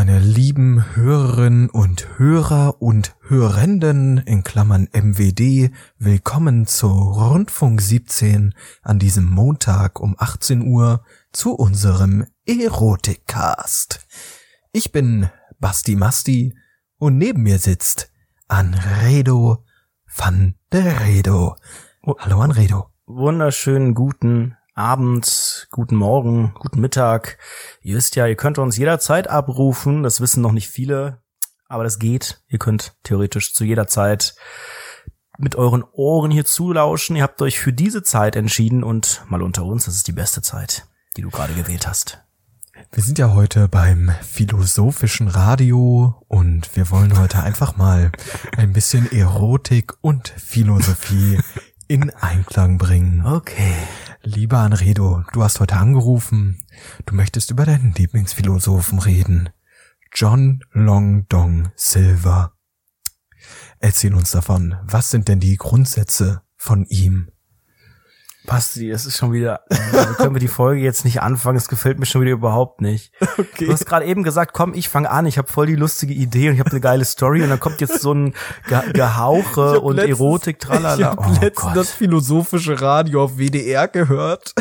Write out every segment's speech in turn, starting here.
meine lieben Hörerinnen und Hörer und Hörenden in Klammern MWD, willkommen zu Rundfunk 17 an diesem Montag um 18 Uhr zu unserem Erotikcast. Ich bin Basti Masti und neben mir sitzt Anredo van der Redo. Hallo Anredo. Wunderschönen guten Abend, guten Morgen, guten Mittag. Ihr wisst ja, ihr könnt uns jederzeit abrufen. Das wissen noch nicht viele, aber das geht. Ihr könnt theoretisch zu jeder Zeit mit euren Ohren hier zulauschen. Ihr habt euch für diese Zeit entschieden und mal unter uns, das ist die beste Zeit, die du gerade gewählt hast. Wir sind ja heute beim philosophischen Radio und wir wollen heute einfach mal ein bisschen Erotik und Philosophie in Einklang bringen. Okay. Lieber Anredo, du hast heute angerufen. Du möchtest über deinen Lieblingsphilosophen reden. John Long Dong Silver. Erzähl uns davon. Was sind denn die Grundsätze von ihm? Basti, es ist schon wieder, also können wir die Folge jetzt nicht anfangen, es gefällt mir schon wieder überhaupt nicht. Okay. Du hast gerade eben gesagt, komm, ich fange an, ich habe voll die lustige Idee und ich habe eine geile Story und dann kommt jetzt so ein Ge Gehauche und letztens, Erotik, tralala. Ich habe oh letztens das philosophische Radio auf WDR gehört.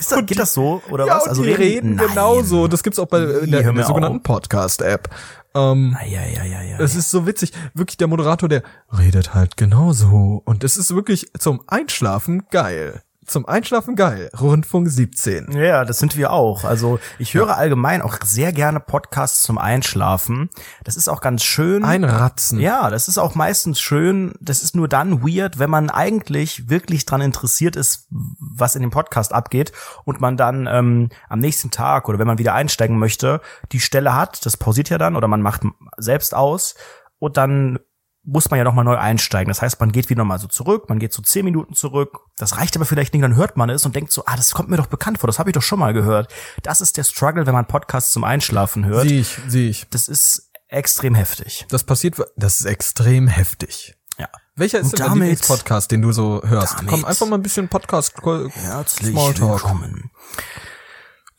Ist das, geht das so oder ja, was? Also die reden, reden genauso. Das gibt's auch bei in der, in der sogenannten Podcast-App. Ähm, ja, ja, ja, ja, es ist so witzig. Wirklich der Moderator, der redet halt genauso. Und es ist wirklich zum Einschlafen geil zum Einschlafen geil. Rundfunk 17. Ja, das sind wir auch. Also ich höre ja. allgemein auch sehr gerne Podcasts zum Einschlafen. Das ist auch ganz schön. Einratzen. Ja, das ist auch meistens schön. Das ist nur dann weird, wenn man eigentlich wirklich dran interessiert ist, was in dem Podcast abgeht und man dann ähm, am nächsten Tag oder wenn man wieder einsteigen möchte, die Stelle hat. Das pausiert ja dann oder man macht selbst aus und dann muss man ja nochmal neu einsteigen. Das heißt, man geht wieder mal so zurück, man geht so zehn Minuten zurück. Das reicht aber vielleicht nicht, dann hört man es und denkt so, ah, das kommt mir doch bekannt vor, das habe ich doch schon mal gehört. Das ist der Struggle, wenn man Podcasts zum Einschlafen hört. Sieh ich, sieh ich. Das ist extrem heftig. Das passiert, das ist extrem heftig. Ja. Welcher ist denn der Podcast, den du so hörst? Komm, einfach mal ein bisschen Podcast Herzlich Smalltalk. willkommen.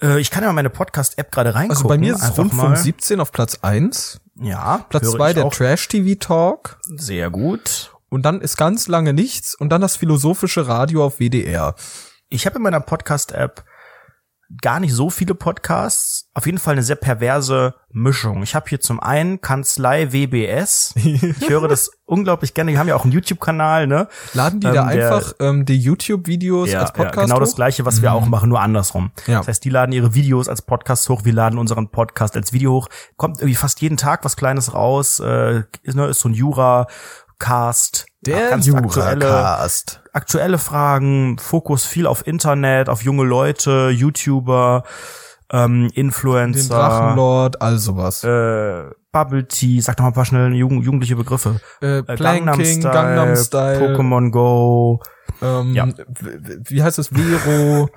Äh, ich kann ja mal meine Podcast-App gerade reingucken. Also bei mir ist es Rundfunk 17 auf Platz 1. Ja. Platz 2 der Trash-TV-Talk. Sehr gut. Und dann ist ganz lange nichts und dann das philosophische Radio auf WDR. Ich habe in meiner Podcast-App gar nicht so viele Podcasts. Auf jeden Fall eine sehr perverse Mischung. Ich habe hier zum einen Kanzlei WBS. Ich höre das unglaublich gerne. Die haben ja auch einen YouTube-Kanal, ne? Laden die ähm, da einfach ähm, die YouTube-Videos ja, als Podcast ja, genau hoch? das gleiche, was wir mhm. auch machen, nur andersrum. Ja. Das heißt, die laden ihre Videos als Podcast hoch, wir laden unseren Podcast als Video hoch. Kommt irgendwie fast jeden Tag was Kleines raus. Äh, ist, ne, ist so ein Jura Cast. Der Jura-Cast. Aktuelle, aktuelle Fragen, Fokus viel auf Internet, auf junge Leute, YouTuber, ähm, Influencer. Den Drachenlord, all sowas. Äh, Bubble Tea, sag doch mal ein paar schnell jugend, jugendliche Begriffe. Äh, äh Gangnam Style, Gangnam Style, Pokémon Go. Ähm, ja. Wie heißt es? Vero,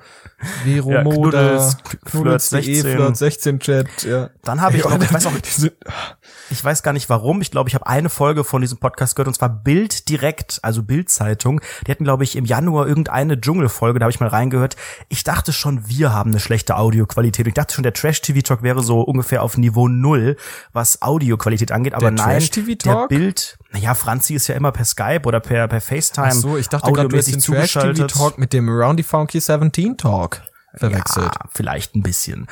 Vero ja, Moda, Knuddels, Flirt 16. Flirt 16 Chat, ja. Dann habe ich auch, ich weiß auch, ich weiß gar nicht warum. Ich glaube, ich habe eine Folge von diesem Podcast gehört und zwar Bild direkt, also Bildzeitung. Die hatten, glaube ich, im Januar irgendeine Dschungelfolge, da habe ich mal reingehört. Ich dachte schon, wir haben eine schlechte Audioqualität. Ich dachte schon, der Trash-TV-Talk wäre so ungefähr auf Niveau null, was Audioqualität angeht. Aber der nein, der Bild, naja, Franzi ist ja immer per Skype oder per, per FaceTime. Ach so, ich dachte gerade, du hast den Trash-TV-Talk mit dem Roundy Funky 17 Talk verwechselt. Ja, vielleicht ein bisschen.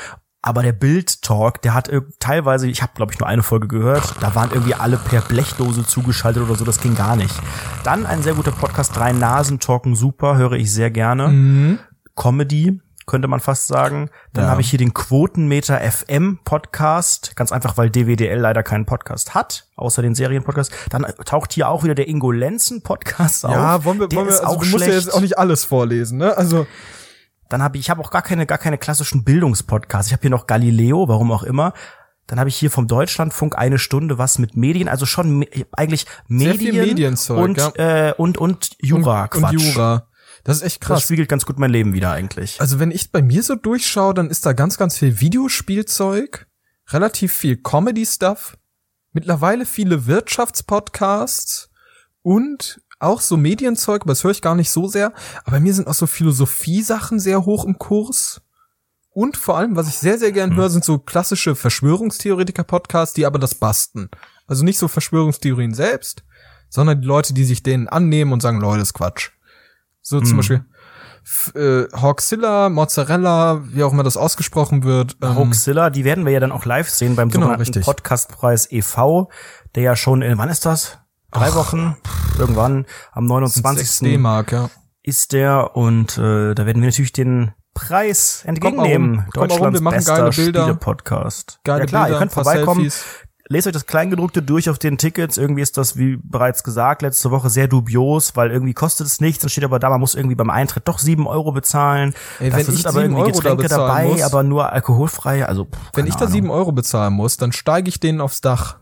Aber der Bild-Talk, der hat teilweise, ich habe glaube ich nur eine Folge gehört, da waren irgendwie alle per Blechdose zugeschaltet oder so, das ging gar nicht. Dann ein sehr guter Podcast, drei Nasen talken super, höre ich sehr gerne. Mhm. Comedy, könnte man fast sagen. Dann ja. habe ich hier den Quotenmeter FM Podcast, ganz einfach, weil DWDL leider keinen Podcast hat, außer den Serienpodcast. Dann taucht hier auch wieder der Ingo Lenzen Podcast auf. Ja, wollen wir, wollen wir also auch du musst ja jetzt auch nicht alles vorlesen, ne? Also dann habe ich, ich habe auch gar keine, gar keine klassischen Bildungspodcasts. Ich habe hier noch Galileo, warum auch immer. Dann habe ich hier vom Deutschlandfunk eine Stunde was mit Medien, also schon me eigentlich Medien und, ja. äh, und und Jura Quatsch. Und Jura. Das ist echt krass. Das spiegelt ganz gut mein Leben wieder eigentlich. Also wenn ich bei mir so durchschaue, dann ist da ganz, ganz viel Videospielzeug, relativ viel Comedy-Stuff, mittlerweile viele Wirtschaftspodcasts und auch so Medienzeug, aber das höre ich gar nicht so sehr. Aber bei mir sind auch so Philosophie-Sachen sehr hoch im Kurs. Und vor allem, was ich sehr, sehr gern höre, sind so klassische Verschwörungstheoretiker-Podcasts, die aber das basten. Also nicht so Verschwörungstheorien selbst, sondern die Leute, die sich denen annehmen und sagen, Leute, das ist Quatsch. So zum Mhm. Beispiel äh, Hawkzilla, Mozzarella, wie auch immer das ausgesprochen wird. ähm, Hoaxilla, die werden wir ja dann auch live sehen beim Genau, sogenannten. Podcastpreis e.V., der ja schon in, wann ist das? Drei Wochen? Irgendwann am sind sechs 29. D-Mark, ja. ist der und äh, da werden wir natürlich den Preis entgegennehmen. Komm rum, komm wir machen bester. Spiele-Podcast. Ja klar, Bilder, ihr könnt vorbeikommen. Selfies. Lest euch das Kleingedruckte durch auf den Tickets. Irgendwie ist das, wie bereits gesagt, letzte Woche sehr dubios, weil irgendwie kostet es nichts. Dann steht aber da, man muss irgendwie beim Eintritt doch sieben Euro bezahlen. Ey, wenn Dafür ich sind aber irgendwie Euro da Getränke bezahlen dabei, muss- aber nur alkoholfrei. Also, pff, Wenn ich da sieben Euro bezahlen muss, dann steige ich denen aufs Dach.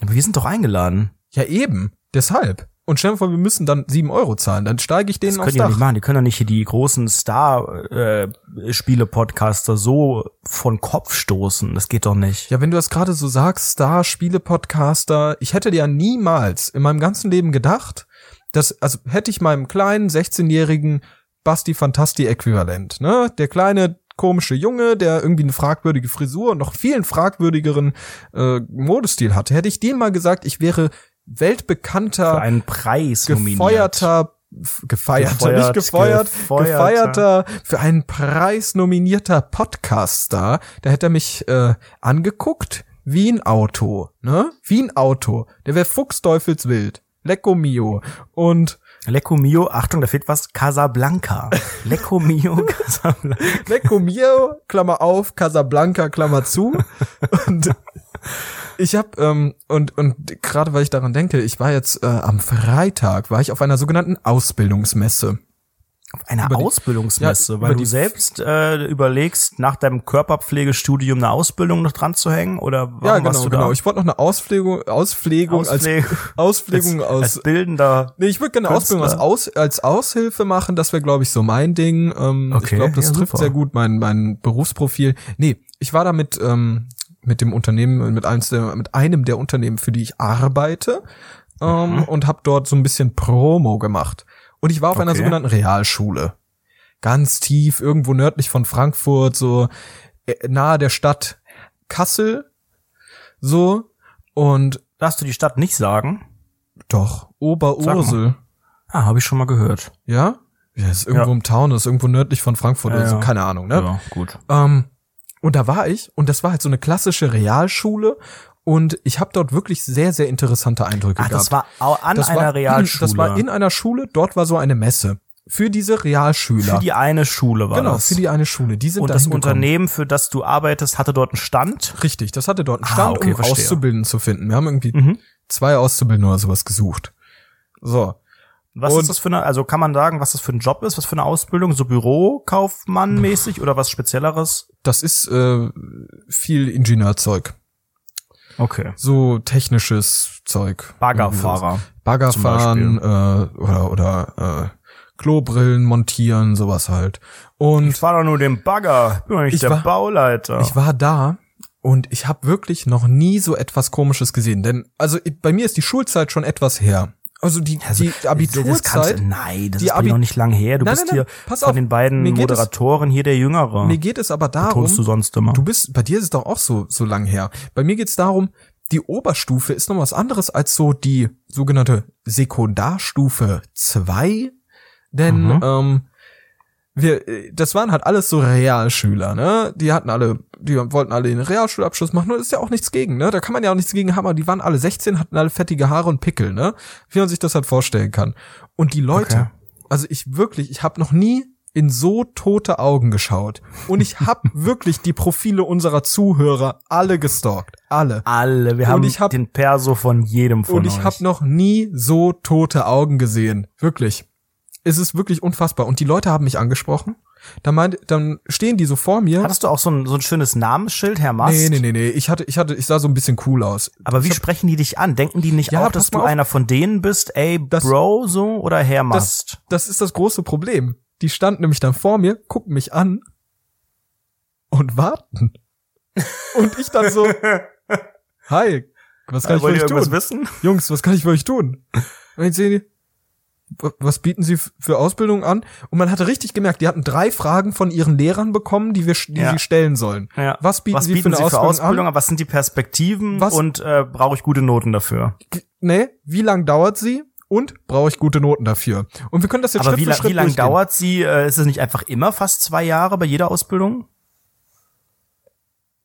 Aber wir sind doch eingeladen. Ja, eben. Deshalb. Und stell dir vor, wir müssen dann sieben Euro zahlen. Dann steige ich denen Das aufs können die ja nicht machen. Die können ja nicht hier die großen Star-Spiele-Podcaster so von Kopf stoßen. Das geht doch nicht. Ja, wenn du das gerade so sagst, Star, Spiele, Podcaster, ich hätte dir ja niemals in meinem ganzen Leben gedacht, dass, also hätte ich meinem kleinen 16-jährigen Basti Fantasti Äquivalent, ne? Der kleine komische Junge, der irgendwie eine fragwürdige Frisur und noch vielen fragwürdigeren äh, Modestil hatte, hätte ich dem mal gesagt, ich wäre weltbekannter Für einen Preis gefeuerter gefeierter, Gefeuert, nicht gefeuert, gefeuerter. gefeierter, für einen Preis nominierter Podcast-Star, da hätte er mich äh, angeguckt wie ein Auto, ne? Wie ein Auto. Der wäre fuchsteufelswild. Lecco mio. Und Lecco Mio, Achtung, da fehlt was, Casablanca. Lecco Mio, Casablanca. Lecco mio, Klammer auf, Casablanca, Klammer zu. Und ich habe ähm, und und gerade weil ich daran denke, ich war jetzt äh, am Freitag war ich auf einer sogenannten Ausbildungsmesse. Eine Über die- Ausbildungsmesse, ja, weil über du die- selbst äh, überlegst, nach deinem Körperpflegestudium eine Ausbildung noch dran zu hängen? Oder warum Ja, warst genau, du genau. da? Ich wollte noch eine Auspflegung, Auspflegung Auspflege- als Auspflegung als, aus. als bildender. nee, ich würde gerne eine Ausbildung als, Künstler. aus, als Aushilfe machen. Das wäre, glaube ich, so mein Ding. Ähm, ich Okay, glaube, das ja, trifft super. sehr gut mein mein Berufsprofil. Nee, ich war da mit ähm, mit dem Unternehmen, mit eins der, mit einem der Unternehmen, für die ich arbeite, ähm, Mhm. und habe dort so ein bisschen Promo gemacht. Und ich war auf einer Okay. sogenannten Realschule. Ganz tief, irgendwo nördlich von Frankfurt, so äh, nahe der Stadt Kassel. So. Und Darfst du die Stadt nicht sagen? doch, Oberursel. Ah, habe ich schon mal gehört. Ja? Ja, ist irgendwo Ja. im Town, ist irgendwo nördlich von Frankfurt oder Ja, so, ja. keine Ahnung, ne? Ja, gut. Ähm, und da war ich und das war halt so eine klassische Realschule und ich habe dort wirklich sehr, sehr interessante Eindrücke Ach, gehabt. das war an Das einer war, Realschule. Das war in einer Schule, dort war so eine Messe. Für diese Realschüler. für die eine Schule war genau, das. für die eine Schule. Die sind Und da das. Unternehmen, für das du arbeitest, hatte dort einen Stand. Richtig, das hatte dort einen Ah, Stand, okay, um verstehe. Auszubildenden zu finden. Wir haben irgendwie Mhm. zwei Auszubildende oder sowas gesucht. So. Was Und- ist das für eine, also kann man sagen, was das für ein Job ist, was für eine Ausbildung? So Bürokaufmann mäßig oder was Spezielleres? Das ist äh, viel Ingenieurzeug. Okay. So technisches Zeug. Baggerfahrer. Bagger zum fahren äh, oder oder äh, Klobrillen montieren, sowas halt. Und Ich fahr doch nur den Bagger, bin nicht Ich der war- Bauleiter. ich war da und ich habe wirklich noch nie so etwas Komisches gesehen. Denn also ich- bei mir ist die Schulzeit schon etwas her. Also die, Also, die Das Abiturzeit. nein, das die ist Abi- noch nicht lang her. Du Nein, bist nein, nein, hier pass von auf, den beiden geht es- Moderatoren hier der Jüngere. Mir geht es aber darum, Tust du sonst immer. Du bist, bei dir ist es doch auch so, so lang her. Bei mir geht's darum, die Oberstufe ist noch was anderes als so die sogenannte Sekundarstufe 2. Denn, Mhm. ähm, wir, äh, das waren halt alles so Realschüler, ne? Die hatten alle, die wollten alle den Realschulabschluss machen, nur ist ja auch nichts gegen, ne? Da kann man ja auch nichts gegen haben, aber die waren alle 16, hatten alle fettige Haare und Pickel, ne? Wie man sich das halt vorstellen kann. Und die Leute, Okay. also ich wirklich, ich habe noch nie in so tote Augen geschaut. Und ich habe wirklich die Profile unserer Zuhörer alle gestalkt. Alle. Alle, wir Und haben ich hab- den Perso von jedem von Und ich habe noch nie so tote Augen gesehen. Wirklich. Es ist wirklich unfassbar. Und die Leute haben mich angesprochen. Dann, meint, dann stehen die so vor mir. Hattest du auch so ein, so ein schönes Namensschild, Herr Mast? Nee, nee, nee, nee. Ich hatte, ich hatte, ich sah so ein bisschen cool aus. Aber wie sprechen die dich an? Denken die nicht Ja, auch, dass du auf. einer von denen bist? Ey, Das- Bro, so? Oder Herr Das, Mast? das ist das große Problem. Die standen nämlich dann vor mir, gucken mich an und warten. Und ich dann so, hi, was kann ich für euch tun? wissen? Jungs, was kann ich für euch tun? Und ich sehe die, was bieten Sie für Ausbildung an? Und man hatte richtig gemerkt, die hatten drei Fragen von ihren Lehrern bekommen, die wir, die Ja. sie stellen sollen. Ja. Was bieten was Sie bieten für eine Sie für Ausbildung, Ausbildung? an? Was sind die Perspektiven? Was- Und äh, brauche ich gute Noten dafür? Nee, wie lang dauert sie? Und brauche ich gute Noten dafür? Und wir können das jetzt Aber Schritt wie, für Schritt wie lange durchgehen. dauert sie? Äh, ist es nicht einfach immer fast zwei Jahre bei jeder Ausbildung?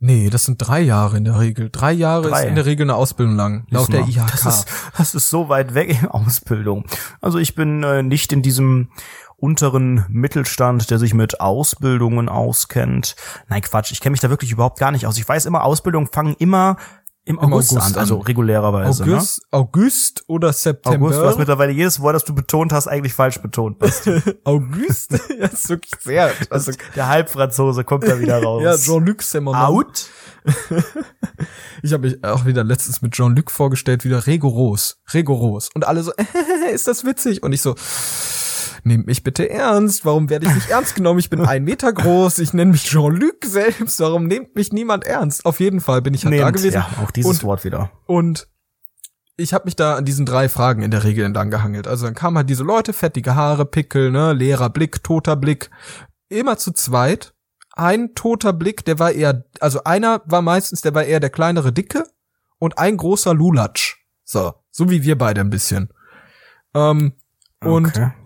Nee, das sind drei Jahre in der Regel. Drei Jahre Drei. ist in der Regel eine Ausbildung lang, laut der IHK. Das ist, das ist so weit weg in Ausbildung. Also ich bin äh, nicht in diesem unteren Mittelstand, der sich mit Ausbildungen auskennt. Nein, Quatsch, ich kenne mich da wirklich überhaupt gar nicht aus. Ich weiß immer, Ausbildungen fangen immer im August, August an, also regulärerweise. August, August oder Ne? September. August, hast mittlerweile jedes Wort, das du betont hast, eigentlich falsch betont. Basti. August? ja, ist wirklich sehr. Also, Der Halbfranzose kommt da wieder raus. ja, Jean-Luc Semmermann. Out? Ich habe mich auch wieder letztens mit Jean-Luc vorgestellt, wieder rigoros, rigoros. Und alle so, ist das witzig? Und ich so, nehmt mich bitte ernst. Warum werde ich nicht ernst genommen? Ich bin ein Meter groß. Ich nenne mich Jean-Luc selbst. Warum nimmt mich niemand ernst? Auf jeden Fall bin ich halt da Nehmt, gewesen. ja, auch dieses Und- Wort wieder. Und ich habe mich da an diesen drei Fragen in der Regel entlang gehangelt. Also dann kamen halt diese Leute, fettige Haare, Pickel, ne, leerer Blick, toter Blick. Immer zu zweit. Ein toter Blick, der war eher, also einer war meistens, der war eher der kleinere Dicke und ein großer Lulatsch. So, so wie wir beide ein bisschen. Ähm, und Okay.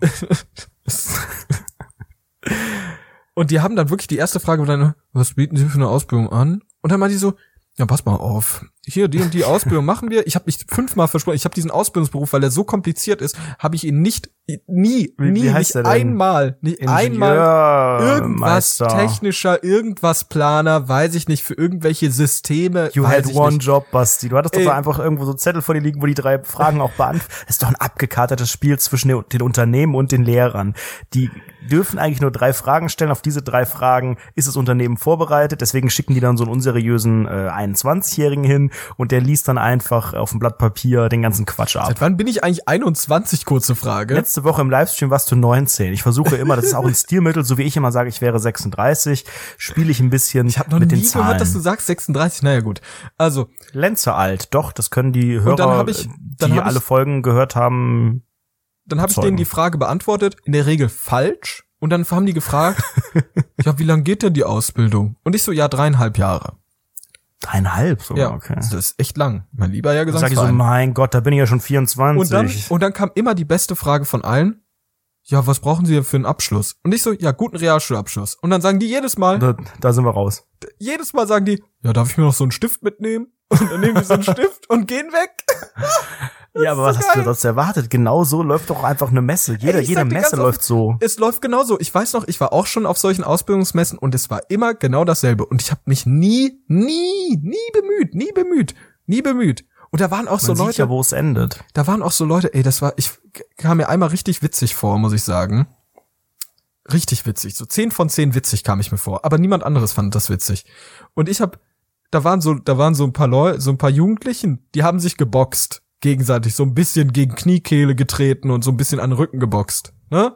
Und die haben dann wirklich die erste Frage dann, was bieten Sie für eine Ausbildung an? Und dann meinte die so, ja, pass mal auf. Hier, die und die Ausbildung machen wir. Ich habe mich fünfmal versprochen. Ich habe diesen Ausbildungsberuf, weil er so kompliziert ist, habe ich ihn nicht, nie, Wie- nie, wie heißt nicht einmal, nicht einmal irgendwas Ingenieurmeister. technischer, irgendwas Planer, weiß ich nicht, für irgendwelche Systeme. You had one nicht. job, Basti. Du hattest doch Ey. da einfach irgendwo so Zettel vor dir liegen, wo die drei Fragen auch beantwortet. Das ist doch ein abgekatertes Spiel zwischen den, den Unternehmen und den Lehrern. Die dürfen eigentlich nur drei Fragen stellen. Auf diese drei Fragen ist das Unternehmen vorbereitet. Deswegen schicken die dann so einen unseriösen äh, 21-Jährigen hin und der liest dann einfach auf dem Blatt Papier den ganzen Quatsch ab. Seit wann bin ich eigentlich 21? Kurze Frage. Letzte Woche im Livestream warst du 19. Ich versuche immer, das ist auch ein Stilmittel, so wie ich immer sage, ich wäre 36, spiele ich ein bisschen ich habe noch mit nie den Zahlen. gehört, dass du sagst 36. Naja gut. Also Lenze alt, doch, das können die Hörer, dann hab ich- dann die hab ich- alle Folgen gehört haben. Dann habe ich denen die Frage beantwortet, in der Regel falsch. Und dann haben die gefragt, ja, wie lang geht denn die Ausbildung? Und ich so, ja, dreieinhalb Jahre. Dreieinhalb sogar, Ja, okay. das ist echt lang. Mein lieber ja gesagt. sag ich so, mein Gott, da bin ich ja schon 24. und dann, und dann kam immer die beste Frage von allen. Ja, was brauchen Sie denn für einen Abschluss? Und ich so, ja, guten Realschulabschluss. Und dann sagen die jedes Mal, da, da sind wir raus. jedes Mal sagen die, ja, darf ich mir noch so einen Stift mitnehmen? Und dann nehmen die so einen Stift und gehen weg. Ja, aber was so hast du geil. sonst erwartet? Genau so läuft doch einfach eine Messe. Jede, Ey, jede Messe läuft so. Es läuft genauso. Ich weiß noch, ich war auch schon auf solchen Ausbildungsmessen und es war immer genau dasselbe. Und ich habe mich nie, nie, nie bemüht, nie bemüht, nie bemüht. Und da waren auch so Man sieht Leute, ja, wo es endet. da waren auch so Leute, ey, das war, ich kam mir einmal richtig witzig vor, muss ich sagen. Richtig witzig. So zehn von zehn witzig kam ich mir vor. Aber niemand anderes fand das witzig. Und ich hab, da waren so, da waren so ein paar Leute, so ein paar Jugendlichen, die haben sich geboxt. Gegenseitig. So ein bisschen gegen Kniekehle getreten und so ein bisschen an den Rücken geboxt. Ne?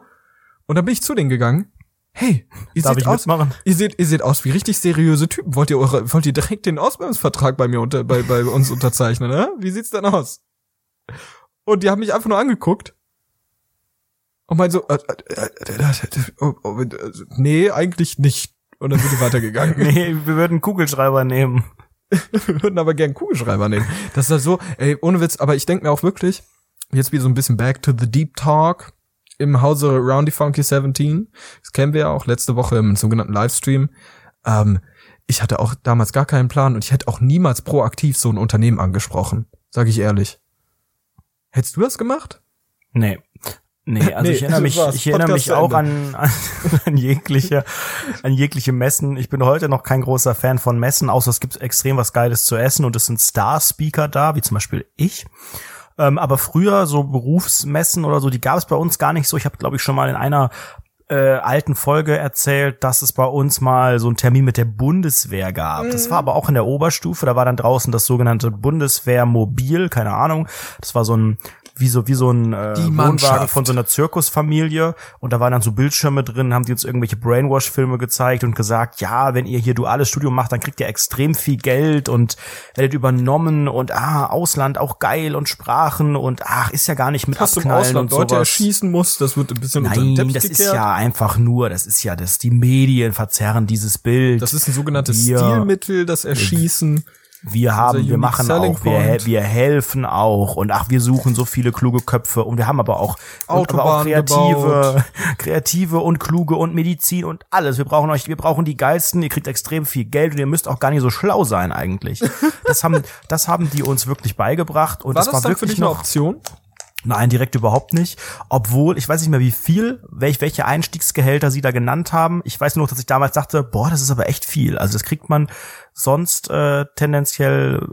Und dann bin ich zu denen gegangen. Hey, ihr Darf seht ich aus, mitmachen? ihr seht, ihr seht aus wie richtig seriöse Typen. Wollt ihr eure, wollt ihr direkt den Ausbildungsvertrag bei mir unter, bei, bei uns unterzeichnen, ne? Wie sieht's denn aus? Und die haben mich einfach nur angeguckt. Und meinen so, äh, äh, äh, äh, oh, oh, äh, nee, eigentlich nicht. Und dann sind die weitergegangen. Nee, wir würden Kugelschreiber nehmen. Wir würden aber gern Kugelschreiber nehmen. Das ist ja so, ey, ohne Witz, aber ich denke mir auch wirklich, jetzt wieder so ein bisschen back to the deep talk im Hause Roundy Funky 17. Das kennen wir ja auch letzte Woche im sogenannten Livestream. Ähm, ich hatte auch damals gar keinen Plan und ich hätte auch niemals proaktiv so ein Unternehmen angesprochen. Sag ich ehrlich. Hättest du das gemacht? Nee. Nee, also Nee, ich erinnere mich, war's. ich erinnere Podcast mich auch an, an, an jegliche, an jegliche Messen. Ich bin heute noch kein großer Fan von Messen, außer es gibt extrem was Geiles zu essen und es sind Star-Speaker da, wie zum Beispiel ich. Ähm, aber früher so Berufsmessen oder so, die gab es bei uns gar nicht so. Ich habe, glaube ich, schon mal in einer äh, alten Folge erzählt, dass es bei uns mal so einen Termin mit der Bundeswehr gab. Das war aber auch in der Oberstufe. Da war dann draußen das sogenannte Bundeswehrmobil, keine Ahnung. Das war so ein wie so wie so ein äh, Die Wohnwagen von so einer Zirkusfamilie und da waren dann so Bildschirme drin, haben die uns irgendwelche Brainwash-Filme gezeigt und gesagt, ja, wenn ihr hier duales Studium macht, dann kriegt ihr extrem viel Geld und werdet übernommen und ah, Ausland auch geil und Sprachen und ach, ist ja gar nicht mit Hast du im Abknallen Ausland und Leute sowas. erschießen muss, das wird ein bisschen unter den Nein, das ist gekehrt. ja einfach nur, das ist ja das, die Medien verzerren dieses Bild. das ist ein sogenanntes Stilmittel, das Erschießen. Wir haben, wir machen auch, wir, wir helfen auch und ach, wir suchen so viele kluge Köpfe und wir haben aber auch, und aber auch kreative, kreative und kluge und Medizin und alles. Wir brauchen euch, wir brauchen die geilsten. Ihr kriegt extrem viel Geld und ihr müsst auch gar nicht so schlau sein eigentlich. Das haben, das haben die uns wirklich beigebracht und War das, das war wirklich eine noch Option? Nein, direkt überhaupt nicht. Obwohl, ich weiß nicht mehr wie viel, welch, welche Einstiegsgehälter sie da genannt haben. Ich weiß nur noch, dass ich damals dachte, boah, das ist aber echt viel. Also das kriegt man sonst äh, tendenziell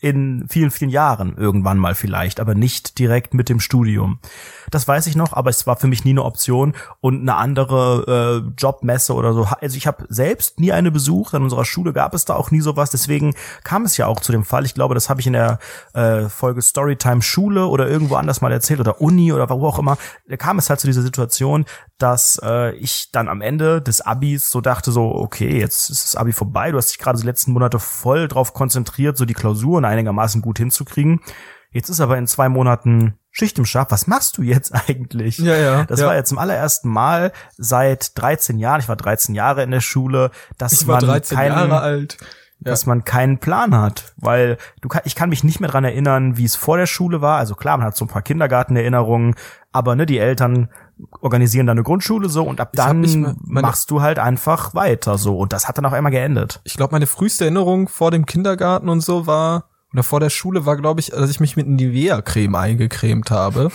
in vielen, vielen Jahren irgendwann mal vielleicht, aber nicht direkt mit dem Studium. Das weiß ich noch, aber es war für mich nie eine Option und eine andere äh, Jobmesse oder so. Also ich habe selbst nie eine besucht, an unserer Schule gab es da auch nie sowas, deswegen kam es ja auch zu dem Fall. Ich glaube, das habe ich in der äh, Folge Storytime Schule oder irgendwo anders mal erzählt oder Uni oder wo auch immer. Da kam es halt zu dieser Situation, dass äh, ich dann am Ende des Abis so dachte so, okay, jetzt ist das Abi vorbei, du hast dich gerade die letzten Monate voll drauf konzentriert, so die Klausuren einigermaßen gut hinzukriegen. Jetzt ist aber in zwei Monaten Schicht im Schacht. Was machst du jetzt eigentlich? Ja, ja, Das ja. war jetzt zum allerersten Mal seit 13 Jahren, ich war 13 Jahre in der Schule, dass Ich war man 13 keinen, Jahre alt. dass man keinen Plan hat, weil du kann, ich kann mich nicht mehr dran erinnern, wie es vor der Schule war. Also klar, man hat so ein paar Kindergartenerinnerungen, aber ne, die Eltern organisieren dann eine Grundschule so und ab dann meine- machst du halt einfach weiter so und das hat dann auch einmal geendet. Ich glaube, meine früheste Erinnerung vor dem Kindergarten und so war, oder vor der Schule war, glaube ich, dass ich mich mit Nivea-Creme eingecremt habe.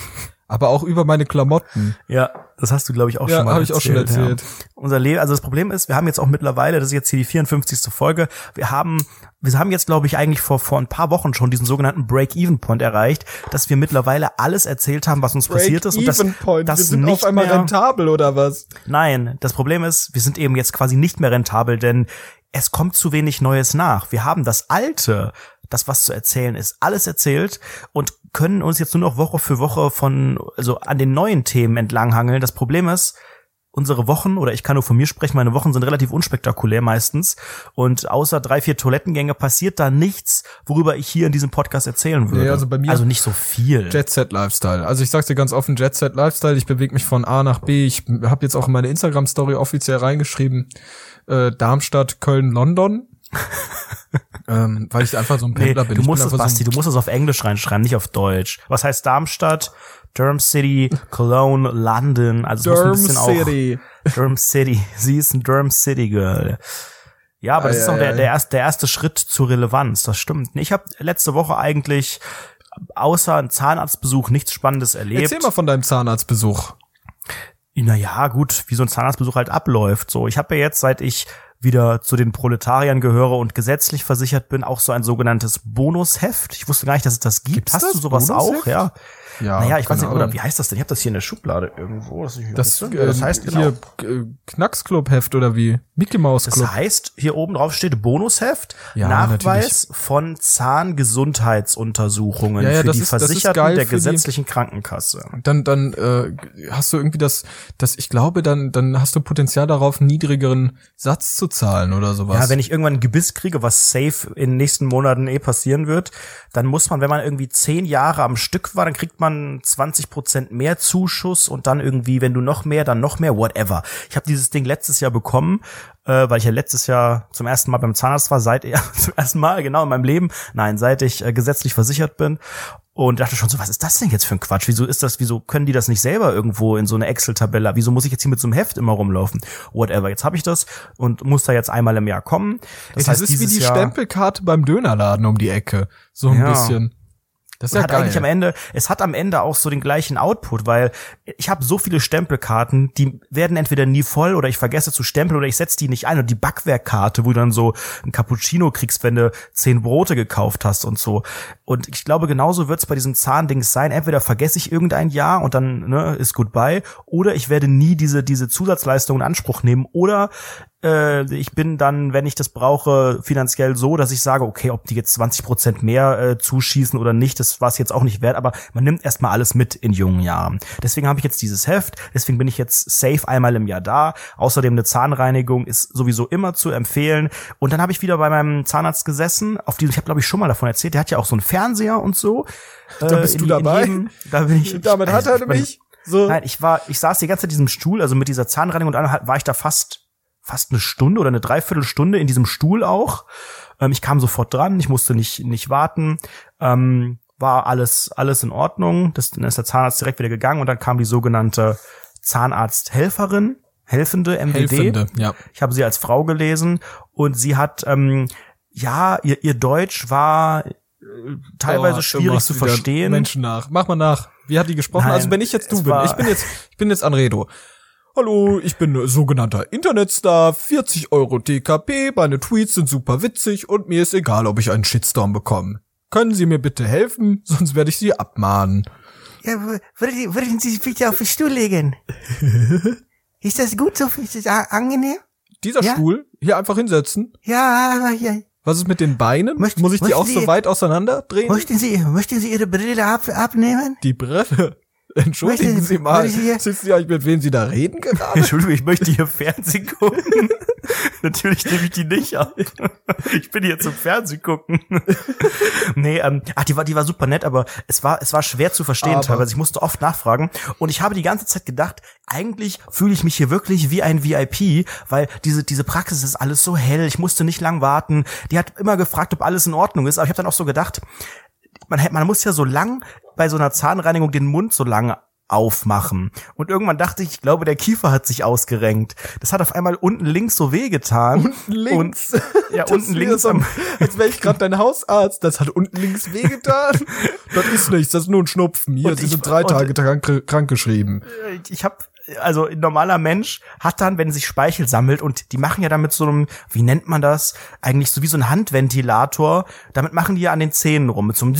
Aber auch über meine Klamotten. Ja, das hast du glaube ich auch Ja, schon mal hab ich auch schon erzählt. Ja. Unser Leben, also das Problem ist, wir haben jetzt auch mittlerweile, das ist jetzt hier die 54. Folge, wir haben wir haben jetzt glaube ich eigentlich vor vor ein paar Wochen schon diesen sogenannten Break-Even-Point erreicht, dass wir mittlerweile alles erzählt haben, was uns passiert ist Break-even-Point. Wir sind nicht auf einmal mehr, rentabel oder was? Nein, das Problem ist, wir sind eben jetzt quasi nicht mehr rentabel, denn es kommt zu wenig Neues nach. Wir haben das Alte, das was zu erzählen ist, alles erzählt und können uns jetzt nur noch Woche für Woche von, also an den neuen Themen entlanghangeln. Das Problem ist, unsere Wochen, oder ich kann nur von mir sprechen, meine Wochen sind relativ unspektakulär meistens. Und außer drei, vier Toilettengänge passiert da nichts, worüber ich hier in diesem Podcast erzählen würde. Nee, also bei mir- Also nicht so viel. Jet Set Lifestyle. Also ich sag's dir ganz offen, Jet Set Lifestyle. Ich bewege mich von A nach B. Ich habe jetzt auch in meine Instagram Story offiziell reingeschrieben, äh, Darmstadt, Köln, London. ähm, weil ich einfach so ein Nee, Pendler bin. du musst es, einfach Basti, so du musst es auf Englisch reinschreiben, nicht auf Deutsch. Was heißt Darmstadt? Durham City, Cologne, London. Also Durham muss ein bisschen City. auch Durham City. Sie ist ein Durham City Girl. Ja, aber das Ei, ist auch ei, der, der, erste, der erste Schritt zur Relevanz. Das stimmt. Ich habe letzte Woche eigentlich außer einem Zahnarztbesuch nichts Spannendes erlebt. Erzähl mal von deinem Zahnarztbesuch. Naja, gut, wie so ein Zahnarztbesuch halt abläuft. So, ich habe ja jetzt, seit ich wieder zu den Proletariern gehöre und gesetzlich versichert bin, auch so ein sogenanntes Bonusheft. Ich wusste gar nicht, dass es das gibt. Gibt's Hast das? du sowas Bonusheft? auch? Ja. Ja, naja, ich weiß nicht, oder wie heißt das denn? Ich habe das hier in der Schublade irgendwo. Das, Das, das, äh, das heißt genau. hier äh, Knacksclub-Heft oder wie? Mickey Mouse Das Club. heißt, hier oben drauf steht Bonusheft, Ja, Nachweis von Zahngesundheitsuntersuchungen Ja, ja, für das die ist- das Versicherten der für die- gesetzlichen Krankenkasse. dann dann äh, hast du irgendwie das das ich glaube dann dann hast du Potenzial darauf einen niedrigeren Satz zu zahlen oder sowas. Ja, wenn ich irgendwann ein Gebiss kriege, was safe in den nächsten Monaten eh passieren wird, dann muss man, wenn man irgendwie zehn Jahre am Stück war, dann kriegt man 20 Prozent mehr Zuschuss und dann irgendwie, wenn du noch mehr, dann noch mehr, whatever. Ich habe dieses Ding letztes Jahr bekommen, äh, weil ich ja letztes Jahr zum ersten Mal beim Zahnarzt war, seit ja, zum ersten Mal genau in meinem Leben, nein, seit ich äh, gesetzlich versichert bin und dachte schon so, was ist das denn jetzt für ein Quatsch? Wieso ist das, wieso können die das nicht selber irgendwo in so eine Excel-Tabelle? Wieso muss ich jetzt hier mit so einem Heft immer rumlaufen? Whatever, jetzt habe ich das und muss da jetzt einmal im Jahr kommen. das, das ist wie die Jahr Stempelkarte beim Dönerladen um die Ecke, so ein Ja. bisschen. Das ist ja hat geil. eigentlich am Ende, es hat am Ende auch so den gleichen Output, weil ich habe so viele Stempelkarten, die werden entweder nie voll oder ich vergesse zu stempeln oder ich setze die nicht ein und die Backwerkkarte, wo du dann so ein Cappuccino kriegst, wenn du zehn Brote gekauft hast und so. Und ich glaube, genauso wird es bei diesem Zahndings sein. Entweder vergesse ich irgendein Jahr und dann ne, ist goodbye, oder ich werde nie diese diese Zusatzleistung in Anspruch nehmen, oder äh, ich bin dann, wenn ich das brauche, finanziell so, dass ich sage, okay, ob die jetzt 20 Prozent mehr äh, zuschießen oder nicht, das war es jetzt auch nicht wert, aber man nimmt erstmal alles mit in jungen Jahren. Deswegen habe ich jetzt dieses Heft, deswegen bin ich jetzt safe einmal im Jahr da. Außerdem eine Zahnreinigung ist sowieso immer zu empfehlen. Und dann habe ich wieder bei meinem Zahnarzt gesessen, auf die, ich habe glaube ich schon mal davon erzählt, der hat ja auch so einen Fernseher und so. Da bist Äh, du dabei? jedem- da bin ich. Damit hat er nämlich so. Nein, ich war, ich saß die ganze Zeit in diesem Stuhl, also mit dieser Zahnreinigung und dann war ich da fast, fast eine Stunde oder eine Dreiviertelstunde in diesem Stuhl auch. Ähm, ich kam sofort dran, ich musste nicht, nicht warten. Ähm, war alles, alles in Ordnung. Das, dann ist der Zahnarzt direkt wieder gegangen und dann kam die sogenannte Zahnarzthelferin, helfende MWD. Helfende, ja. Ich habe sie als Frau gelesen und sie hat, ähm, ja, ihr, ihr Deutsch war äh, teilweise Oh, schwierig zu verstehen. Menschen nach. Mach mal nach. Wie hat die gesprochen? Nein, also wenn ich jetzt du bin, war- ich bin jetzt, ich bin jetzt Anredo. Hallo, ich bin sogenannter Internetstar, 40 Euro TKP, meine Tweets sind super witzig und mir ist egal, ob ich einen Shitstorm bekomme. Können Sie mir bitte helfen, sonst werde ich Sie abmahnen. Ja, würden, würden Sie sich bitte auf den Stuhl legen? Ist das gut so? Ist das angenehm? Dieser Ja? Stuhl, hier einfach hinsetzen. Ja, ja. Was ist mit den Beinen? Möcht- Muss ich die auch so weit auseinander drehen? Möchten Sie, möchten Sie Ihre Brille ab, abnehmen? Die Brille. Entschuldigen Sie mal, sitzen Sie eigentlich mit wem Sie da reden gerade? Entschuldigung, ich möchte hier Fernsehen gucken. Natürlich nehme ich die nicht ab. Ich bin hier zum Fernsehen gucken. nee, ähm, ach, die war, die war super nett, aber es war, es war schwer zu verstehen Aber- teilweise. Ich musste oft nachfragen. Und ich habe die ganze Zeit gedacht, eigentlich fühle ich mich hier wirklich wie ein VIP, weil diese, diese Praxis ist alles so hell. Ich musste nicht lang warten. Die hat immer gefragt, ob alles in Ordnung ist. Aber ich habe dann auch so gedacht, man, man muss ja so lang bei so einer Zahnreinigung den Mund so lange aufmachen. Und irgendwann dachte ich, ich glaube, der Kiefer hat sich ausgerenkt. Das hat auf einmal unten links so wehgetan. links. Und, ja, unten links so, als wäre ich gerade dein Hausarzt. Das hat unten links wehgetan. das ist nichts, das ist nur ein Schnupfen. Hier, Sie ich- sind drei Tage krank, krankgeschrieben. ich habe also ein normaler Mensch hat dann, wenn sich Speichel sammelt und die machen ja damit so einem, wie nennt man das? Eigentlich so wie so ein Handventilator. Damit machen die ja an den Zähnen rum mit so einem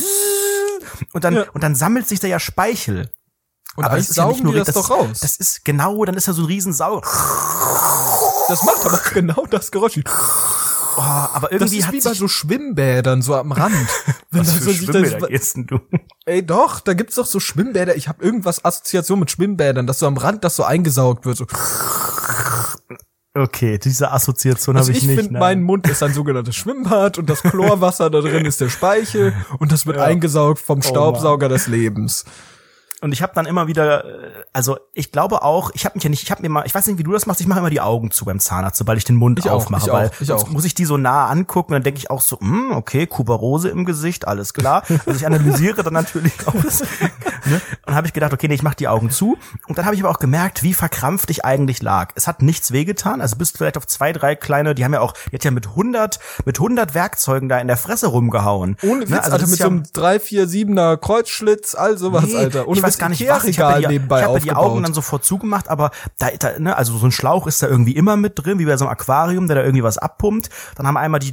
und dann Ja. und dann sammelt sich da ja Speichel. Und Aber das ist ja nicht saugen nur das, das, doch raus. Das ist genau, dann ist ja so ein Riesensau. das macht aber genau das Geräusch. Oh, aber Das irgendwie ist hat wie bei so Schwimmbädern, so am Rand. Wenn was da für so Schwimmbäder das, gehst du? ey, doch, da gibt's doch so Schwimmbäder. Ich habe irgendwas Assoziation mit Schwimmbädern, dass so am Rand das so eingesaugt wird. So. Okay, diese Assoziation Also habe ich, ich, nicht. finde, nein. mein Mund ist ein sogenanntes Schwimmbad und das Chlorwasser da drin ist der Speichel und das wird Ja. eingesaugt vom Mann. Staubsauger des Lebens. Und ich habe dann immer wieder, äh, also ich glaube auch, ich habe mich ja nicht, ich habe mir mal, ich weiß nicht, wie du das machst, ich mache immer die Augen zu beim Zahnarzt, sobald ich den Mund Ich auch, aufmache, ich weil auch, ich auch. muss ich die so nah angucken, dann denke ich auch so, hm, okay, Kuberose im Gesicht, alles klar. Also ich analysiere dann natürlich auch das. Ne? Und habe ich gedacht, okay, nee, ich mache die Augen zu. Und dann habe ich aber auch gemerkt, wie verkrampft ich eigentlich lag. Es hat nichts wehgetan, also bist vielleicht auf zwei, drei kleine, die haben ja auch, die hat ja mit 100, mit 100 Werkzeugen da in der Fresse rumgehauen. Ohne Witz, Ne? Also das mit so einem 3, 4, 7er Kreuzschlitz, all sowas, Nee, Alter. Ohne ich weiß Witz, gar nicht was. Ich habe ja, die, nebenbei ich hab ja die. Augen dann sofort zugemacht, aber da, da ne, also so ein Schlauch ist da irgendwie immer mit drin, wie bei so einem Aquarium, der da irgendwie was abpumpt. Dann haben wir einmal die,